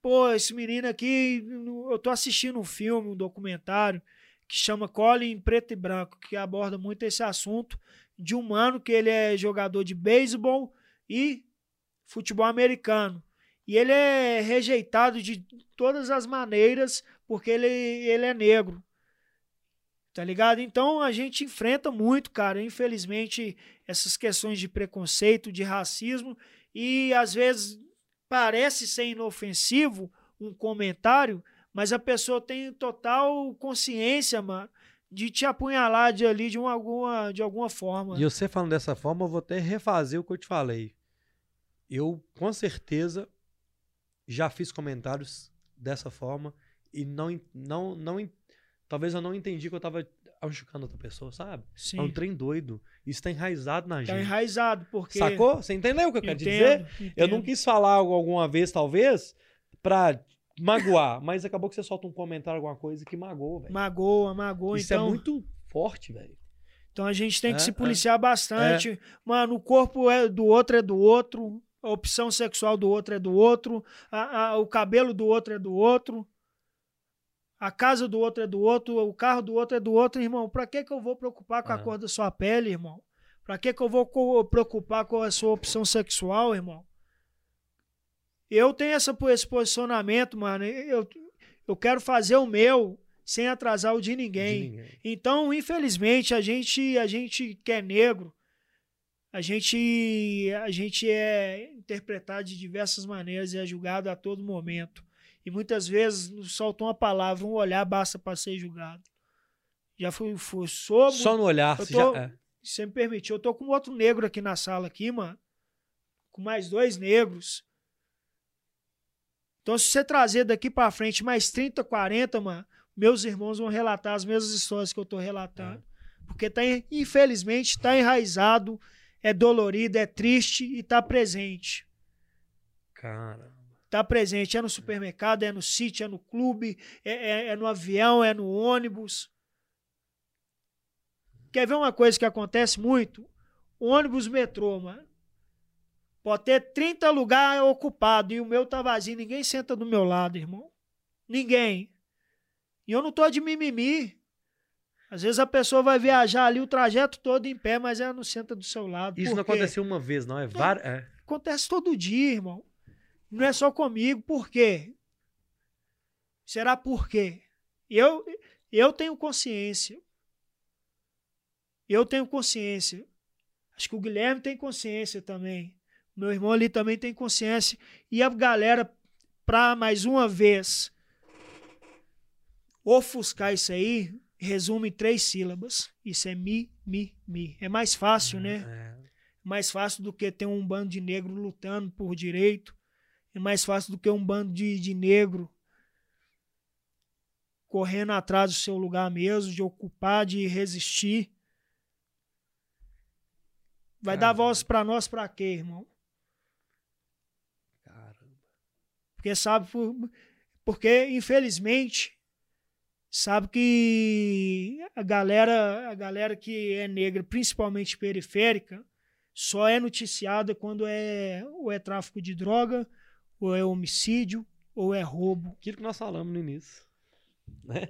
Pô, esse menino aqui, eu tô assistindo um filme, um documentário, que chama Colin em Preto e Branco, que aborda muito esse assunto de um mano que ele é jogador de beisebol e futebol americano. E ele é rejeitado de todas as maneiras porque ele, ele é negro. Tá ligado? Então a gente enfrenta muito, cara, infelizmente, essas questões de preconceito, de racismo, e às vezes parece ser inofensivo um comentário, mas a pessoa tem total consciência, mano, de te apunhalar de ali de uma, alguma, de alguma forma. E você falando dessa forma, eu vou até refazer o que eu te falei. Eu, com certeza, já fiz comentários dessa forma e não, não, não, talvez eu não entendi que eu tava machucando outra pessoa, sabe? Sim. É um trem doido. Isso tá enraizado na Tá gente. enraizado, porque. Sacou? Você entendeu o que eu quero te dizer? Entendo, Eu não entendo. quis falar alguma vez, talvez, pra magoar, mas acabou que você solta um comentário, alguma coisa que magoa, velho. Magoa, magoa. Isso então, é muito forte, velho. então a gente tem que É, se é. policiar bastante. Mano, o corpo é do outro é do outro. A opção sexual do outro é do outro. a- a- o cabelo do outro é do outro. A casa do outro é do outro. O carro do outro é do outro, irmão. Pra que, que eu vou preocupar com a É. cor da sua pele, irmão? Pra que, que eu vou preocupar com a sua opção sexual, irmão? Eu tenho essa, esse posicionamento, mano. Eu, eu quero fazer o meu sem atrasar o de ninguém. De ninguém. Então, infelizmente, a gente, a gente que é negro, a gente, a gente é interpretado de diversas maneiras e é julgado a todo momento. E muitas vezes solta uma palavra, um olhar basta para ser julgado. Já fui, fui sou Só no olhar, Eu tô- já. é. se você me permitir, eu tô com outro negro aqui na sala aqui, mano. Com mais dois negros. Então, se você trazer daqui pra frente mais 30, 40, mano, meus irmãos vão relatar as mesmas histórias que eu tô relatando. Porque tá, en- infelizmente tá enraizado, é dolorido, é triste e tá presente. Cara. Tá presente, é no supermercado, é no sítio, é no clube, é, é- é no avião, é no ônibus. Quer ver uma coisa que acontece muito? Ônibus metrô, mano. Pode ter 30 lugares ocupados e o meu tá vazio. Ninguém senta do meu lado, irmão. Ninguém. E eu não tô de mimimi. Às vezes a pessoa vai viajar ali o trajeto todo em pé, mas ela não senta do seu lado. Isso não aconteceu uma vez, não. É várias. É. Acontece todo dia, irmão. Não é só comigo. Por quê? Será por quê? Eu, eu tenho consciência. Eu tenho consciência. Acho que o Guilherme tem consciência também. Meu irmão ali também tem consciência. E a galera, pra mais uma vez ofuscar isso aí, resume em três sílabas. Isso é mi, mi, mi. É mais fácil, né? É. mais fácil do que ter um bando de negro lutando por direito. É mais fácil do que um bando de, de negro correndo atrás do seu lugar mesmo, de ocupar, de resistir. Vai Caramba. dar voz para nós para quê, irmão? Caramba. Porque sabe, porque infelizmente sabe que a galera, a galera que é negra, principalmente periférica, só é noticiada quando é ou é tráfico de droga, ou é homicídio, ou é roubo. Aquilo que nós falamos no início, né?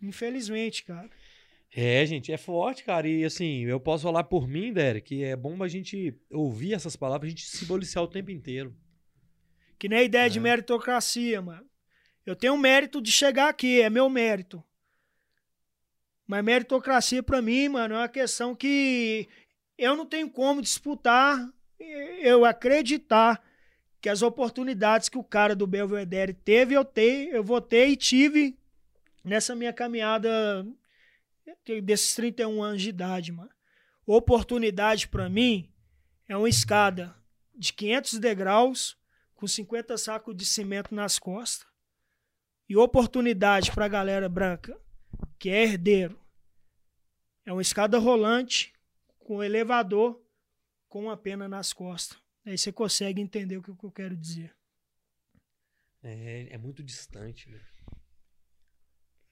Infelizmente, cara. É, gente, é forte, cara. E assim, eu posso falar por mim, Derek, que é bom a gente ouvir essas palavras, a gente se policiar o tempo inteiro. Que nem a ideia é. de meritocracia, mano. Eu tenho o mérito de chegar aqui, é meu mérito. Mas meritocracia para mim, mano, é uma questão que eu não tenho como disputar, eu acreditar que as oportunidades que o cara do Belvedere teve, eu, ter, eu vou ter e tive nessa minha caminhada desses 31 anos de idade, mano. Oportunidade para mim é uma escada de 500 degraus com 50 sacos de cimento nas costas. E oportunidade para a galera branca, que é herdeiro, é uma escada rolante com um elevador com uma pena nas costas. Aí você consegue entender o que eu quero dizer. É, é muito distante, né?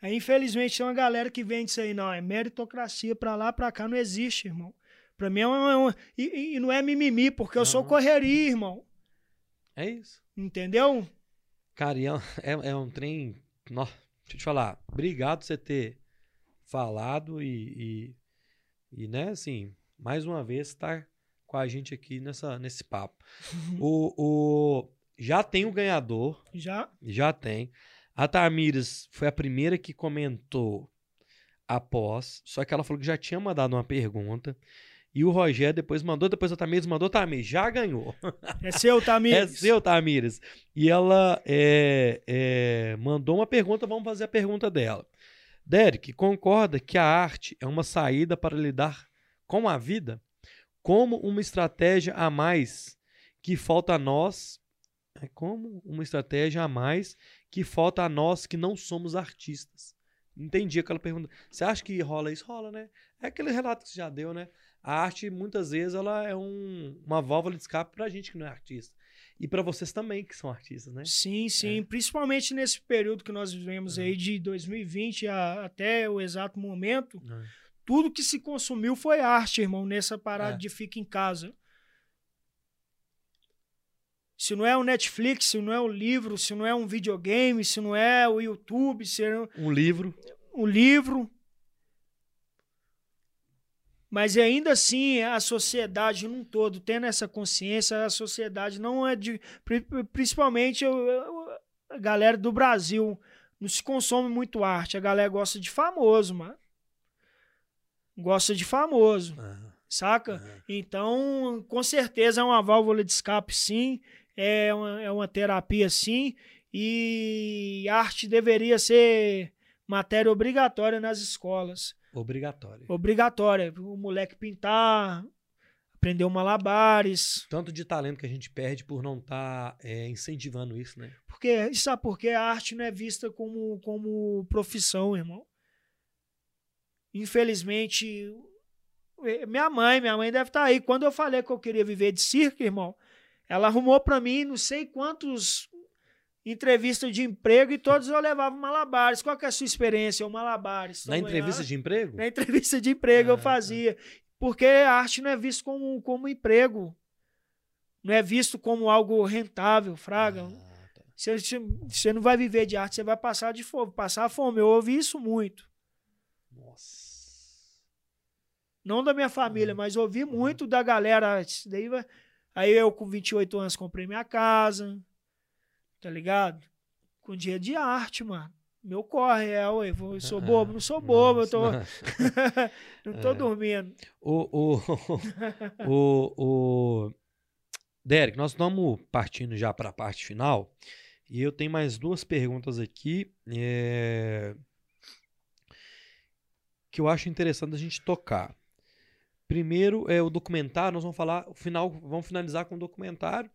Aí, infelizmente, tem uma galera que vende isso aí, não. É meritocracia pra lá, pra cá, não existe, irmão. Pra mim é uma. É uma e, e, não é mimimi, porque eu sou correria, irmão. É isso. Entendeu? Cara, é, é, é um trem. Nossa, deixa eu te falar. Obrigado por você ter falado e, e, e né, assim, mais uma vez, estar com a gente aqui nessa, nesse papo. o, o, já tem o ganhador. Já? Já tem. A Tamires foi a primeira que comentou após, só que ela falou que já tinha mandado uma pergunta. E o Rogério depois mandou, depois a Tamires mandou, Tamires, já ganhou. É seu, Tamires. é seu, Tamires. E ela é, é, mandou uma pergunta, vamos fazer a pergunta dela. Derek, concorda que a arte é uma saída para lidar com a vida como uma estratégia a mais que falta a nós, é como uma estratégia a mais que falta a nós que não somos artistas. Entendi aquela pergunta. Você acha que rola isso? Rola, né? É aquele relato que você já deu, né? A arte, muitas vezes, ela é um, uma válvula de escape pra gente que não é artista. E para vocês também, que são artistas, né? Sim, sim. É. Principalmente nesse período que nós vivemos é. aí, de 2020 a, até o exato momento. É tudo que se consumiu foi arte, irmão, nessa parada é. de fica em casa. Se não é o Netflix, se não é o livro, se não é um videogame, se não é o YouTube, se é um livro. Um livro. Mas ainda assim, a sociedade num todo, tendo essa consciência, a sociedade não é de. Principalmente a galera do Brasil, não se consome muito arte. A galera gosta de famoso, mano gosta de famoso, uhum. saca? Uhum. Então, com certeza é uma válvula de escape, sim, é uma, é uma terapia, sim, e arte deveria ser matéria obrigatória nas escolas. Obrigatória. Obrigatória. O moleque pintar, aprender malabares. Tanto de talento que a gente perde por não estar tá, é, incentivando isso, né? Porque, sabe por quê? A arte não é vista como, como profissão, irmão. Infelizmente, minha mãe, minha mãe deve estar tá aí. Quando eu falei que eu queria viver de circo, irmão, ela arrumou para mim não sei quantos entrevistas de emprego e todos eu levava malabares. Qual que é a sua experiência? O malabares. Na entrevista de emprego? Na entrevista de emprego ah, eu tá. fazia. Porque a arte não é visto como, como emprego. Não é visto como algo rentável, fraga. Ah, tá. você, você não vai viver de arte, você vai passar de fome, passar fome. Eu ouvi isso muito. Nossa. Não da minha família, uhum. mas ouvi muito da galera. Daí, aí eu, com 28 anos, comprei minha casa. Tá ligado? Com dia de arte, mano. Meu corre, é, ué, eu sou bobo, não sou bobo, eu tô. não tô é. dormindo. O, o, o, o, Derek, nós estamos partindo já para a parte final. E eu tenho mais duas perguntas aqui. É... Que eu acho interessante a gente tocar. Primeiro é o documentário, nós vamos falar, o final, vamos finalizar com o documentário.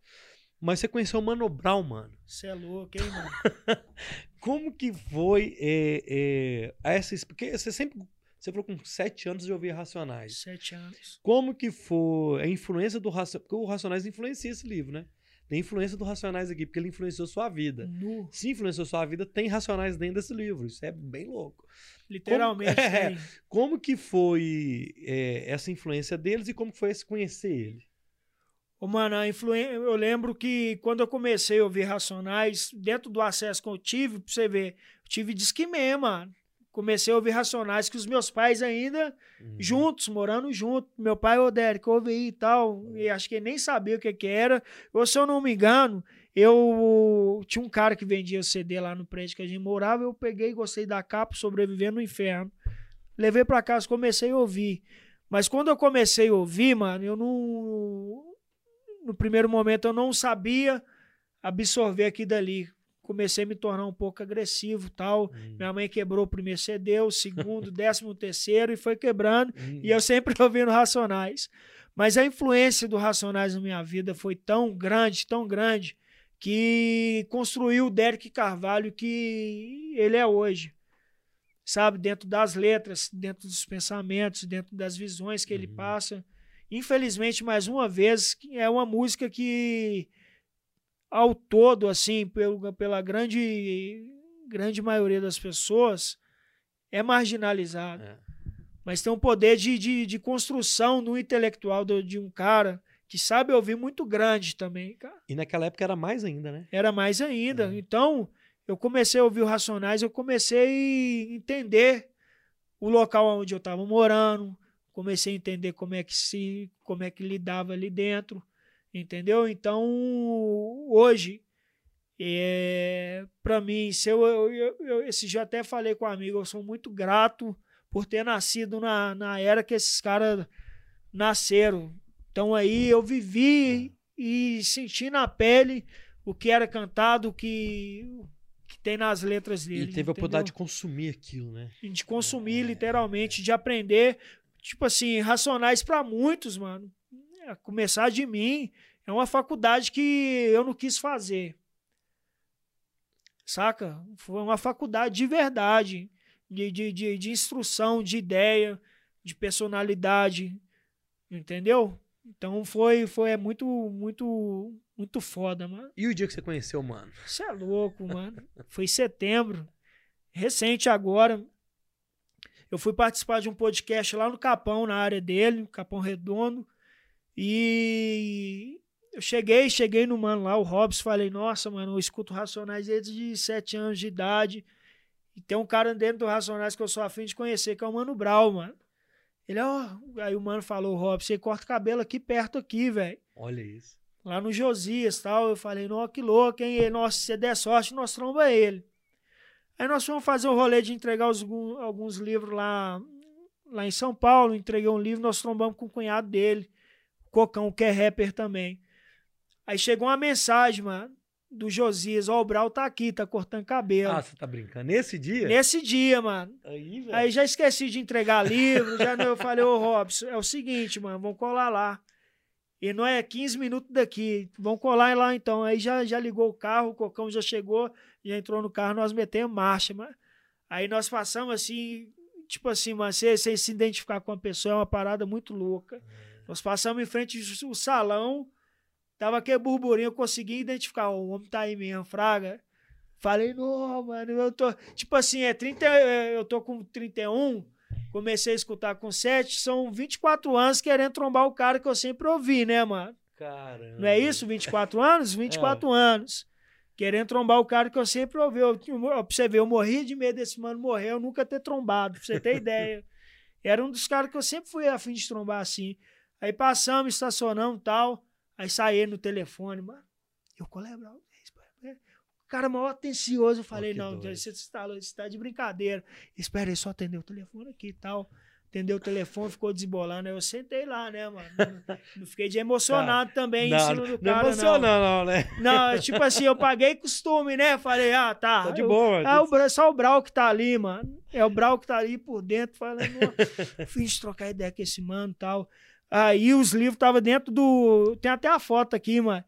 Mas você conheceu o Mano Brown, mano. Você é louco, hein, mano? como que foi é, é, essa. Porque você sempre. Você falou com sete anos de ouvir Racionais. Sete anos. Como que foi a influência do Racionais? Porque o Racionais influencia esse livro, né? Tem influência do Racionais aqui, porque ele influenciou sua vida. Nu. Se influenciou sua vida, tem Racionais dentro desse livro. Isso é bem louco. Literalmente. Como, é, como que foi é, essa influência deles e como que foi esse conhecer ele? Ô, mano, a influen... eu lembro que quando eu comecei a ouvir Racionais, dentro do acesso que eu tive, pra você ver, eu tive disquimê, mano. Comecei a ouvir Racionais com os meus pais ainda Uhum. juntos, morando junto. Meu pai, ô Derek, ouve aí e tal. E acho que ele nem sabia o que que era. Ou se eu não me engano, eu tinha um cara que vendia CD lá no prédio que a gente morava. Eu peguei, gostei da capa, sobrevivendo no inferno. Levei pra casa, comecei a ouvir. Mas quando eu comecei a ouvir, mano, eu não. No primeiro momento eu não sabia absorver aqui dali. Comecei a me tornar um pouco agressivo tal. Hum. Minha mãe quebrou o primeiro CD, o segundo, o décimo terceiro e foi quebrando. Hum. E eu sempre ouvindo Racionais. Mas a influência do Racionais na minha vida foi tão grande, tão grande, que construiu o Derek Carvalho que ele é hoje. Sabe? Dentro das letras, dentro dos pensamentos, dentro das visões que ele Uhum. passa. Infelizmente, mais uma vez, é uma música que, ao todo, assim, pelo, pela grande, grande maioria das pessoas, é marginalizada É. mas tem um poder de, de, de construção no intelectual do- de um cara que sabe ouvir muito grande também, cara. E naquela época era mais ainda, né? Era mais ainda. Uhum. Então, eu comecei a ouvir o Racionais, eu comecei a entender o local onde eu estava morando, comecei a entender como é que se, como é que lidava ali dentro, entendeu? Então, hoje, é, para mim, se eu, eu, eu, eu- esse dia até falei com um amigo, eu sou muito grato por ter nascido na, na era que esses caras nasceram. Então aí eu vivi e senti na pele o que era cantado, o que, que tem nas letras dele. E teve a entendeu? oportunidade de consumir aquilo, né? de consumir, literalmente, de aprender. Tipo assim, racionais para muitos, mano. É, começar de mim é uma faculdade que eu não quis fazer. Saca? Foi uma faculdade de verdade, de, de, de, de instrução, de ideia, de personalidade. Entendeu? Então foi, foi é muito, muito, muito foda, mano. E o dia que você conheceu, mano? Você é louco, mano. Foi em setembro. Recente agora. Eu fui participar de um podcast lá no Capão, na área dele, Capão Redondo. E eu cheguei, cheguei no mano lá, o Robson, falei, nossa, mano, eu escuto Racionais desde sete anos de idade. E tem um cara dentro do Racionais que eu sou afim de conhecer, que é o Mano Brau, mano. Ele, ó, aí o mano falou, Robson, você corta o cabelo aqui perto aqui, velho Olha isso. lá no Josias tal. Eu falei, nossa, que louco, hein? Ele, Nossa, se der sorte, nós tromba ele. Aí nós fomos fazer o rolê de entregar os- alguns livros lá, lá em São Paulo. Entreguei um livro, nós trombamos com o cunhado dele, Cocão, que é rapper também. Aí chegou uma mensagem, mano, do Josias, ó, o Brau tá aqui, tá cortando cabelo. Ah, você tá brincando? Nesse dia? Nesse dia, mano. Aí. Aí já esqueci de entregar livro, já não, eu falei, ô Robson, é o seguinte, mano, vamos colar lá. E não é 15 minutos daqui, vamos colar lá então. Aí já, já ligou o carro, o Cocão já chegou, já entrou no carro, nós metemos marcha, mano. Aí nós passamos assim, tipo assim, mano, você, você se identificar com uma pessoa é uma parada muito louca. Nós passamos em frente ao salão, tava aquele burburinho, eu consegui identificar, o homem tá aí mesmo, fraga. Falei, não, mano, eu tô. Tipo assim, é 30, é, eu tô com 31, comecei a escutar com 7, são 24 anos querendo trombar o cara que eu sempre ouvi, né, mano? Caramba. Não é isso? 24 anos? 24 anos. Querendo trombar o cara que eu sempre ouvi. Eu, pra você ver, eu morria de medo desse mano morrer, eu nunca ter trombado, pra você ter ideia. Era um dos caras que eu sempre fui afim de trombar assim. Aí passamos, estacionamos e tal. Aí saí no telefone, mano. Eu colei, Brau. O cara maior atencioso. Eu falei, que não, doido. você está você tá de brincadeira. Espera aí, só atender o telefone aqui e tal. Atendeu o telefone, ficou desembolando. Aí eu sentei lá, né, mano? Não, não fiquei de emocionado também em Não, cima não, do não cara, emociona, não. não, né? Não, tipo assim, eu paguei costume, né? Falei, ah, tá. Tá de boa. é o, Bra- só o Brau que tá ali, mano. É o Brau que tá ali por dentro, falando, "Não, fim de trocar ideia com esse mano e tal. Aí os livros estavam dentro do. Tem até a foto aqui, mano.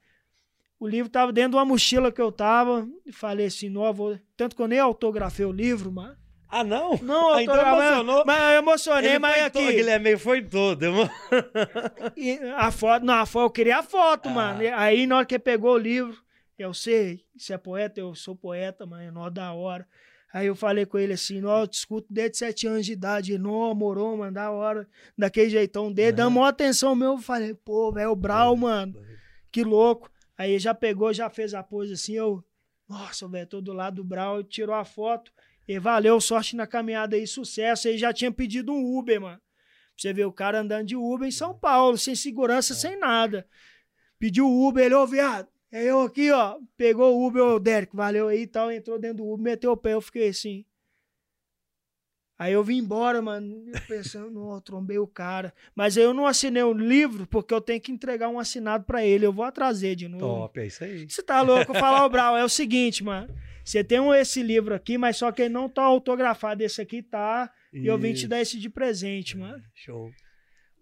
O livro tava dentro de uma mochila que eu tava. E falei assim, não, vou... tanto que eu nem autografei o livro, mano. Ah, não? Não, Ah, então emocionou. Mas eu emocionei, Ele mas foi aqui. todo, Guilherme foi todo. irmão. E a foto, não, a foto, eu queria a foto, Ah. mano. Aí na hora que ele pegou o livro, eu sei, você é poeta, eu sou poeta, mas é nó da hora. Aí eu falei com ele assim, nó, eu te escuto desde sete anos de idade, nó, morou, mano, da hora, daquele jeitão dele, dando maior atenção meu, eu falei, pô, velho, o Brau, mano, que louco. Aí já pegou, já fez a pose assim, eu, nossa, velho, tô do lado do Brau, tirou a foto, e valeu, sorte na caminhada aí, sucesso, aí já tinha pedido um Uber, mano. Você ver o cara andando de Uber em São Paulo, sem segurança, sem nada. Pediu o Uber, ele, ô, viado, é eu aqui, ó. Pegou o Uber, ô, Derek, valeu aí e tal. Entrou dentro do Uber, meteu o pé, eu fiquei assim. Aí eu vim embora, mano, pensando, não, eu trombei o cara. Mas aí eu não assinei o livro, porque eu tenho que entregar um assinado pra ele. Eu vou atraser de novo. Top, é isso aí. Você tá louco? Falar, ô, Brau, é o seguinte, mano. Você tem um- esse livro aqui, mas só que ele não tá autografado. Esse aqui tá. E eu vim te Isso. dar esse de presente, mano. Show.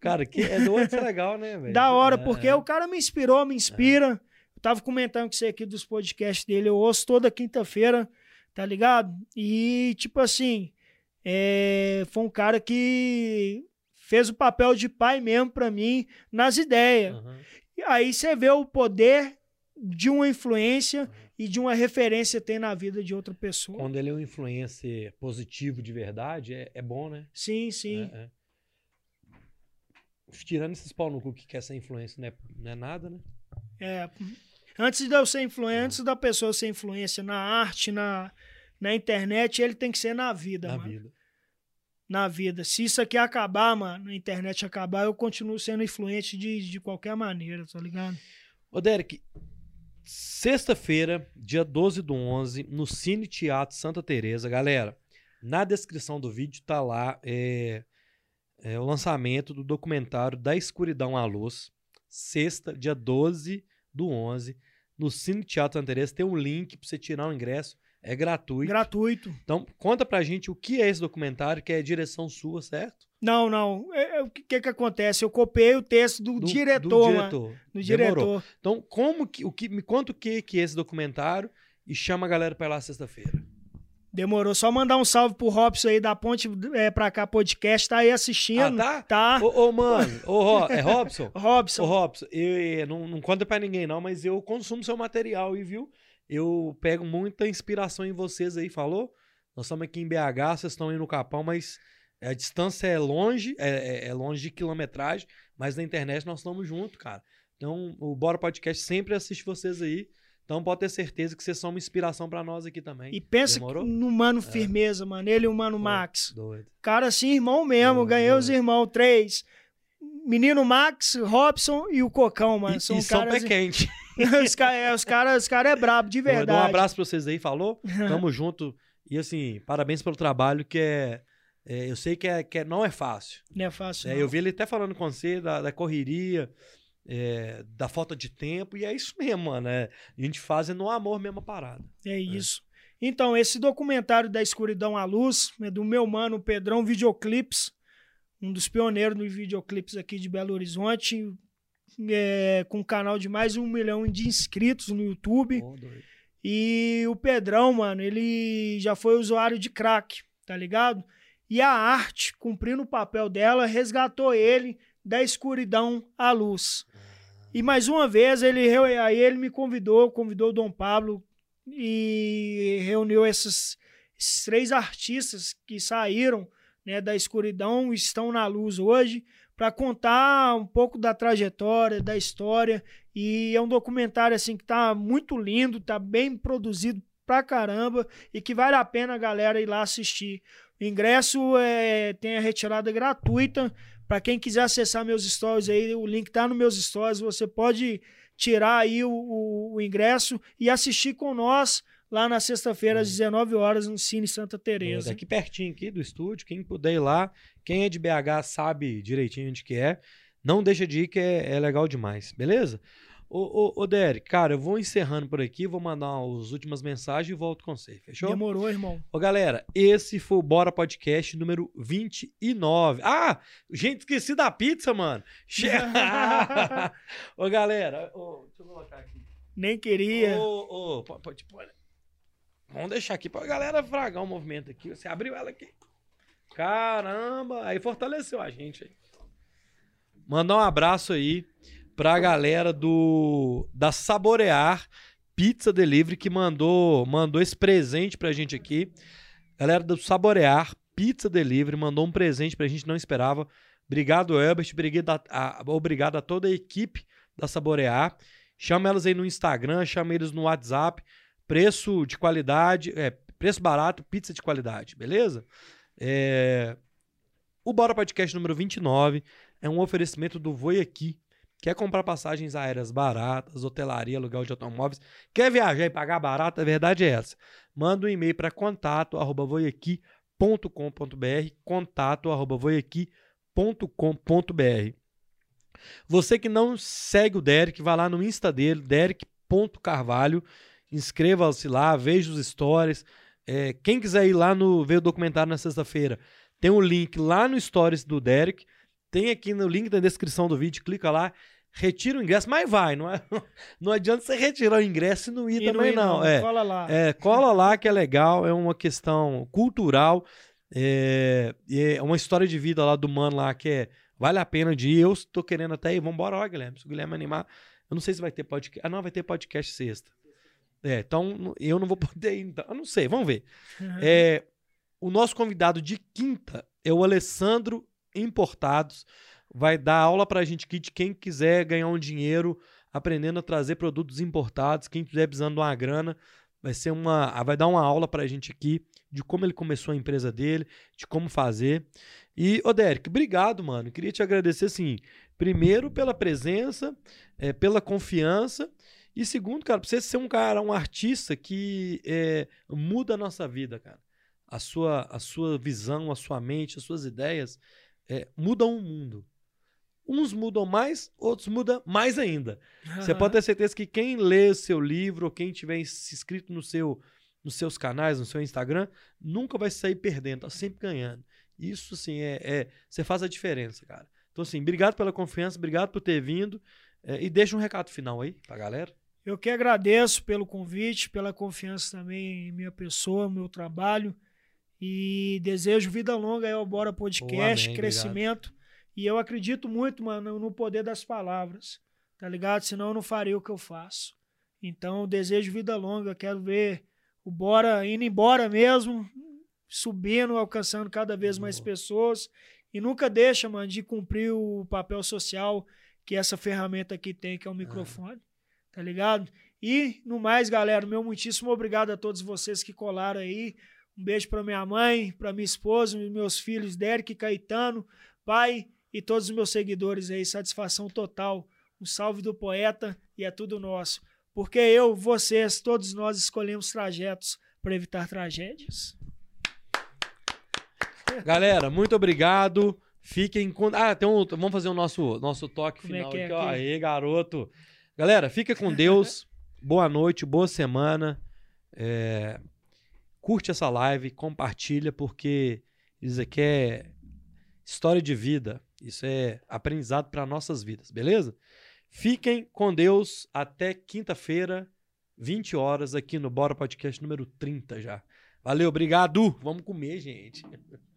Cara, que é doido, isso é legal, né, velho? Da hora, É, porque é. o cara me inspirou, me inspira. Eu tava comentando com você aqui dos podcasts dele, eu ouço toda quinta-feira, tá ligado? E, tipo assim, é, foi um cara que fez o papel de pai mesmo pra mim nas ideias. Aham. E aí você vê o poder de uma influência e de uma referência tem na vida de outra pessoa. Quando ele é um influencer positivo de verdade, é, é bom, né? Sim, sim. É, é. Tirando esses pau no cu que quer ser influência, não é, não é nada, né? É, antes de eu ser influência, antes da pessoa ser influência na arte, na, na internet, ele tem que ser na vida, Na mano. vida. Na vida. Se isso aqui acabar, mano, a internet acabar, eu continuo sendo influente de, de qualquer maneira, tá ligado? Ô, Derek, sexta-feira, dia 12 do 11, no Cine Teatro Santa Teresa, galera, na descrição do vídeo tá lá é, é o lançamento do documentário Da Escuridão à Luz, sexta, dia 12 do 11, no Cine Teatro Santa Teresa, tem um link pra você tirar o ingresso, é gratuito. Gratuito. Então, conta pra gente o que é esse documentário, que é direção sua, certo? Não, não. É, é, o que, que que acontece? Eu copiei o texto do, Do- diretor, do mano. diretor. Do Demorou. diretor. Então, como que, o que, me conta o que, que é esse documentário e chama a galera pra ir lá sexta-feira. Demorou. Só mandar um salve pro Robson aí da Ponte é, pra cá podcast. Tá aí assistindo. Ah, tá? Tá. Ô, ô, mano, ô, é Robson? Ô, Robson. Robson, eu, eu- não, não conta pra ninguém não, mas eu consumo seu material e viu? Eu pego muita inspiração em vocês aí, falou? Nós estamos aqui em BH, vocês estão aí no Capão, mas a distância é longe, é, é- é longe de quilometragem, mas na internet nós estamos juntos, cara. Então, o Bora Podcast sempre assiste vocês aí. Então, pode ter certeza que vocês são uma inspiração pra nós aqui também. E pensa no Mano Firmeza, mano. Ele e o Mano Pô, Max. Doido. Cara, assim, irmão mesmo. Doido, Ganhei os irmãos, três. Menino Max, Robson e o Cocão, mano. E, São e São Pé caras. Quente. os caras os cara, os cara é brabo, de verdade. Um abraço pra vocês aí, falou? Tamo junto. E assim, parabéns pelo trabalho, que é. é, eu sei que, é, que é- não é fácil. Não é fácil. né? não. Eu vi ele até falando com você da, da correria, é, da falta de tempo, e é isso mesmo, mano. é, a gente faz no amor mesmo a parada. É isso. Então, esse documentário da escuridão à luz é do meu mano Pedrão Videoclips, um dos pioneiros dos videoclips aqui de Belo Horizonte, é, com um canal de mais de um milhão de inscritos no YouTube. Doido. E o Pedrão, mano, ele já foi usuário de crack, tá ligado? E a arte, cumprindo o papel dela, resgatou ele da escuridão à luz. E mais uma vez, ele aí ele me convidou, convidou o Dom Pablo e reuniu esses, esses três artistas que saíram né, da escuridão estão na luz hoje para contar um pouco da trajetória, da história. E é um documentário assim que tá muito lindo, tá bem produzido pra caramba e que vale a pena a galera ir lá assistir. O ingresso é, tem a retirada gratuita. Para quem quiser acessar meus stories aí, o link tá nos meus stories. Você pode tirar aí o, o- o ingresso e assistir com nós lá na sexta-feira, às 19 horas, no Cine Santa Teresa. Doido. Aqui pertinho aqui do estúdio, quem puder ir lá, quem é de BH sabe direitinho onde que é. Não deixa de ir que é, é legal demais, beleza? Ô, ô, ô Derek, cara, eu vou encerrando por aqui, vou mandar as últimas mensagens e volto com você, fechou? Demorou, irmão. Ô, galera, esse foi o Bora Podcast número 29. Ah, gente, esqueci da pizza, mano. Che- ô, galera, ô, deixa eu colocar aqui. Nem queria. Ô, ô, pode, pode. Vamos deixar aqui pra galera fragar o movimento aqui. Você abriu ela aqui. Caramba! Aí fortaleceu a gente aí. Mandar um abraço aí pra galera do da Saborear Pizza Delivery que mandou mandou esse presente pra gente aqui. Galera do Saborear Pizza Delivery mandou um presente pra gente, não esperava. Obrigado, Elbert. Obrigado a, a, obrigado a toda a equipe da Saborear. Chama elas aí no Instagram, chama eles no WhatsApp. Preço de qualidade, é, preço barato, pizza de qualidade, beleza? É... O Bora Podcast número 29 é um oferecimento do Voi Aqui. Quer comprar passagens aéreas baratas, hotelaria, aluguel de automóveis? Quer viajar e pagar barato? A verdade é essa. Manda um e-mail para contato arroba voiaqui.com.br contato arroba voiaqui.com.br Você que não segue o Derek, vai lá no Insta dele, derek.carvalho, inscreva-se lá, veja os stories. É, quem quiser ir lá no ver o documentário na sexta-feira, tem um link lá no stories do Derek. Tem aqui no link da descrição do vídeo, clica lá, retira o ingresso, mas vai, não, é, não adianta você retirar o ingresso e não ir e também não. não. É, cola lá. É, cola lá que é legal, é uma questão cultural, é, é uma história de vida lá do mano lá que é, vale a pena de ir, eu estou querendo até ir, vambora, ó Guilherme, se o Guilherme animar, eu não sei se vai ter podcast, ah não, vai ter podcast sexta. É, então eu não vou poder ir, então, eu não sei, vamos ver. Uhum. É, o nosso convidado de quinta é o Alessandro Importados. Vai dar aula para a gente aqui de quem quiser ganhar um dinheiro aprendendo a trazer produtos importados. Quem estiver precisando de uma grana, vai ser uma, vai dar uma aula para a gente aqui de como ele começou a empresa dele, de como fazer. E, ô Derek, obrigado, mano. Queria te agradecer, assim, primeiro pela presença, é, pela confiança. E segundo, cara, pra você ser um cara, um artista que é, muda a nossa vida, cara. A sua, a sua visão, a sua mente, as suas ideias é, mudam o mundo. Uns mudam mais, outros mudam mais ainda. Uhum. Você pode ter certeza que quem lê o seu livro, ou quem tiver inscrito no seu, nos seus canais, no seu Instagram, nunca vai sair perdendo, tá sempre ganhando. Isso, assim, é, é você faz a diferença, cara. Então, assim, obrigado pela confiança, obrigado por ter vindo. É, e deixa um recado final aí pra galera. Eu que agradeço pelo convite, pela confiança também em minha pessoa, meu trabalho. E desejo vida longa aí ao Bora Podcast, amém, crescimento. Obrigado. E eu acredito muito, mano, no poder das palavras, tá ligado? Senão eu não faria o que eu faço. Então, desejo vida longa, quero ver o Bora indo embora mesmo, subindo, alcançando cada vez mais pessoas. E nunca deixa, mano, de cumprir o papel social que essa ferramenta aqui tem, que é o microfone. É. Tá ligado? E, no mais, galera, meu muitíssimo obrigado a todos vocês que colaram aí. Um beijo para minha mãe, para minha esposa, meus filhos, Derek, Caetano, pai e todos os meus seguidores aí. Satisfação total. Um salve do poeta e é tudo nosso. Porque eu, vocês, todos nós escolhemos trajetos para evitar tragédias. Galera, muito obrigado. Fiquem com. Ah, tem um. Vamos fazer o nosso, nosso toque Como é final é aqui, ó. Aí, garoto. Galera, fica com Deus. boa noite, boa semana. É curte essa live, compartilha, porque isso aqui é história de vida. Isso é aprendizado para nossas vidas, beleza? Fiquem com Deus até quinta-feira, 20 horas, aqui no Bora Podcast número 30 já. Valeu, obrigado. Vamos comer, gente.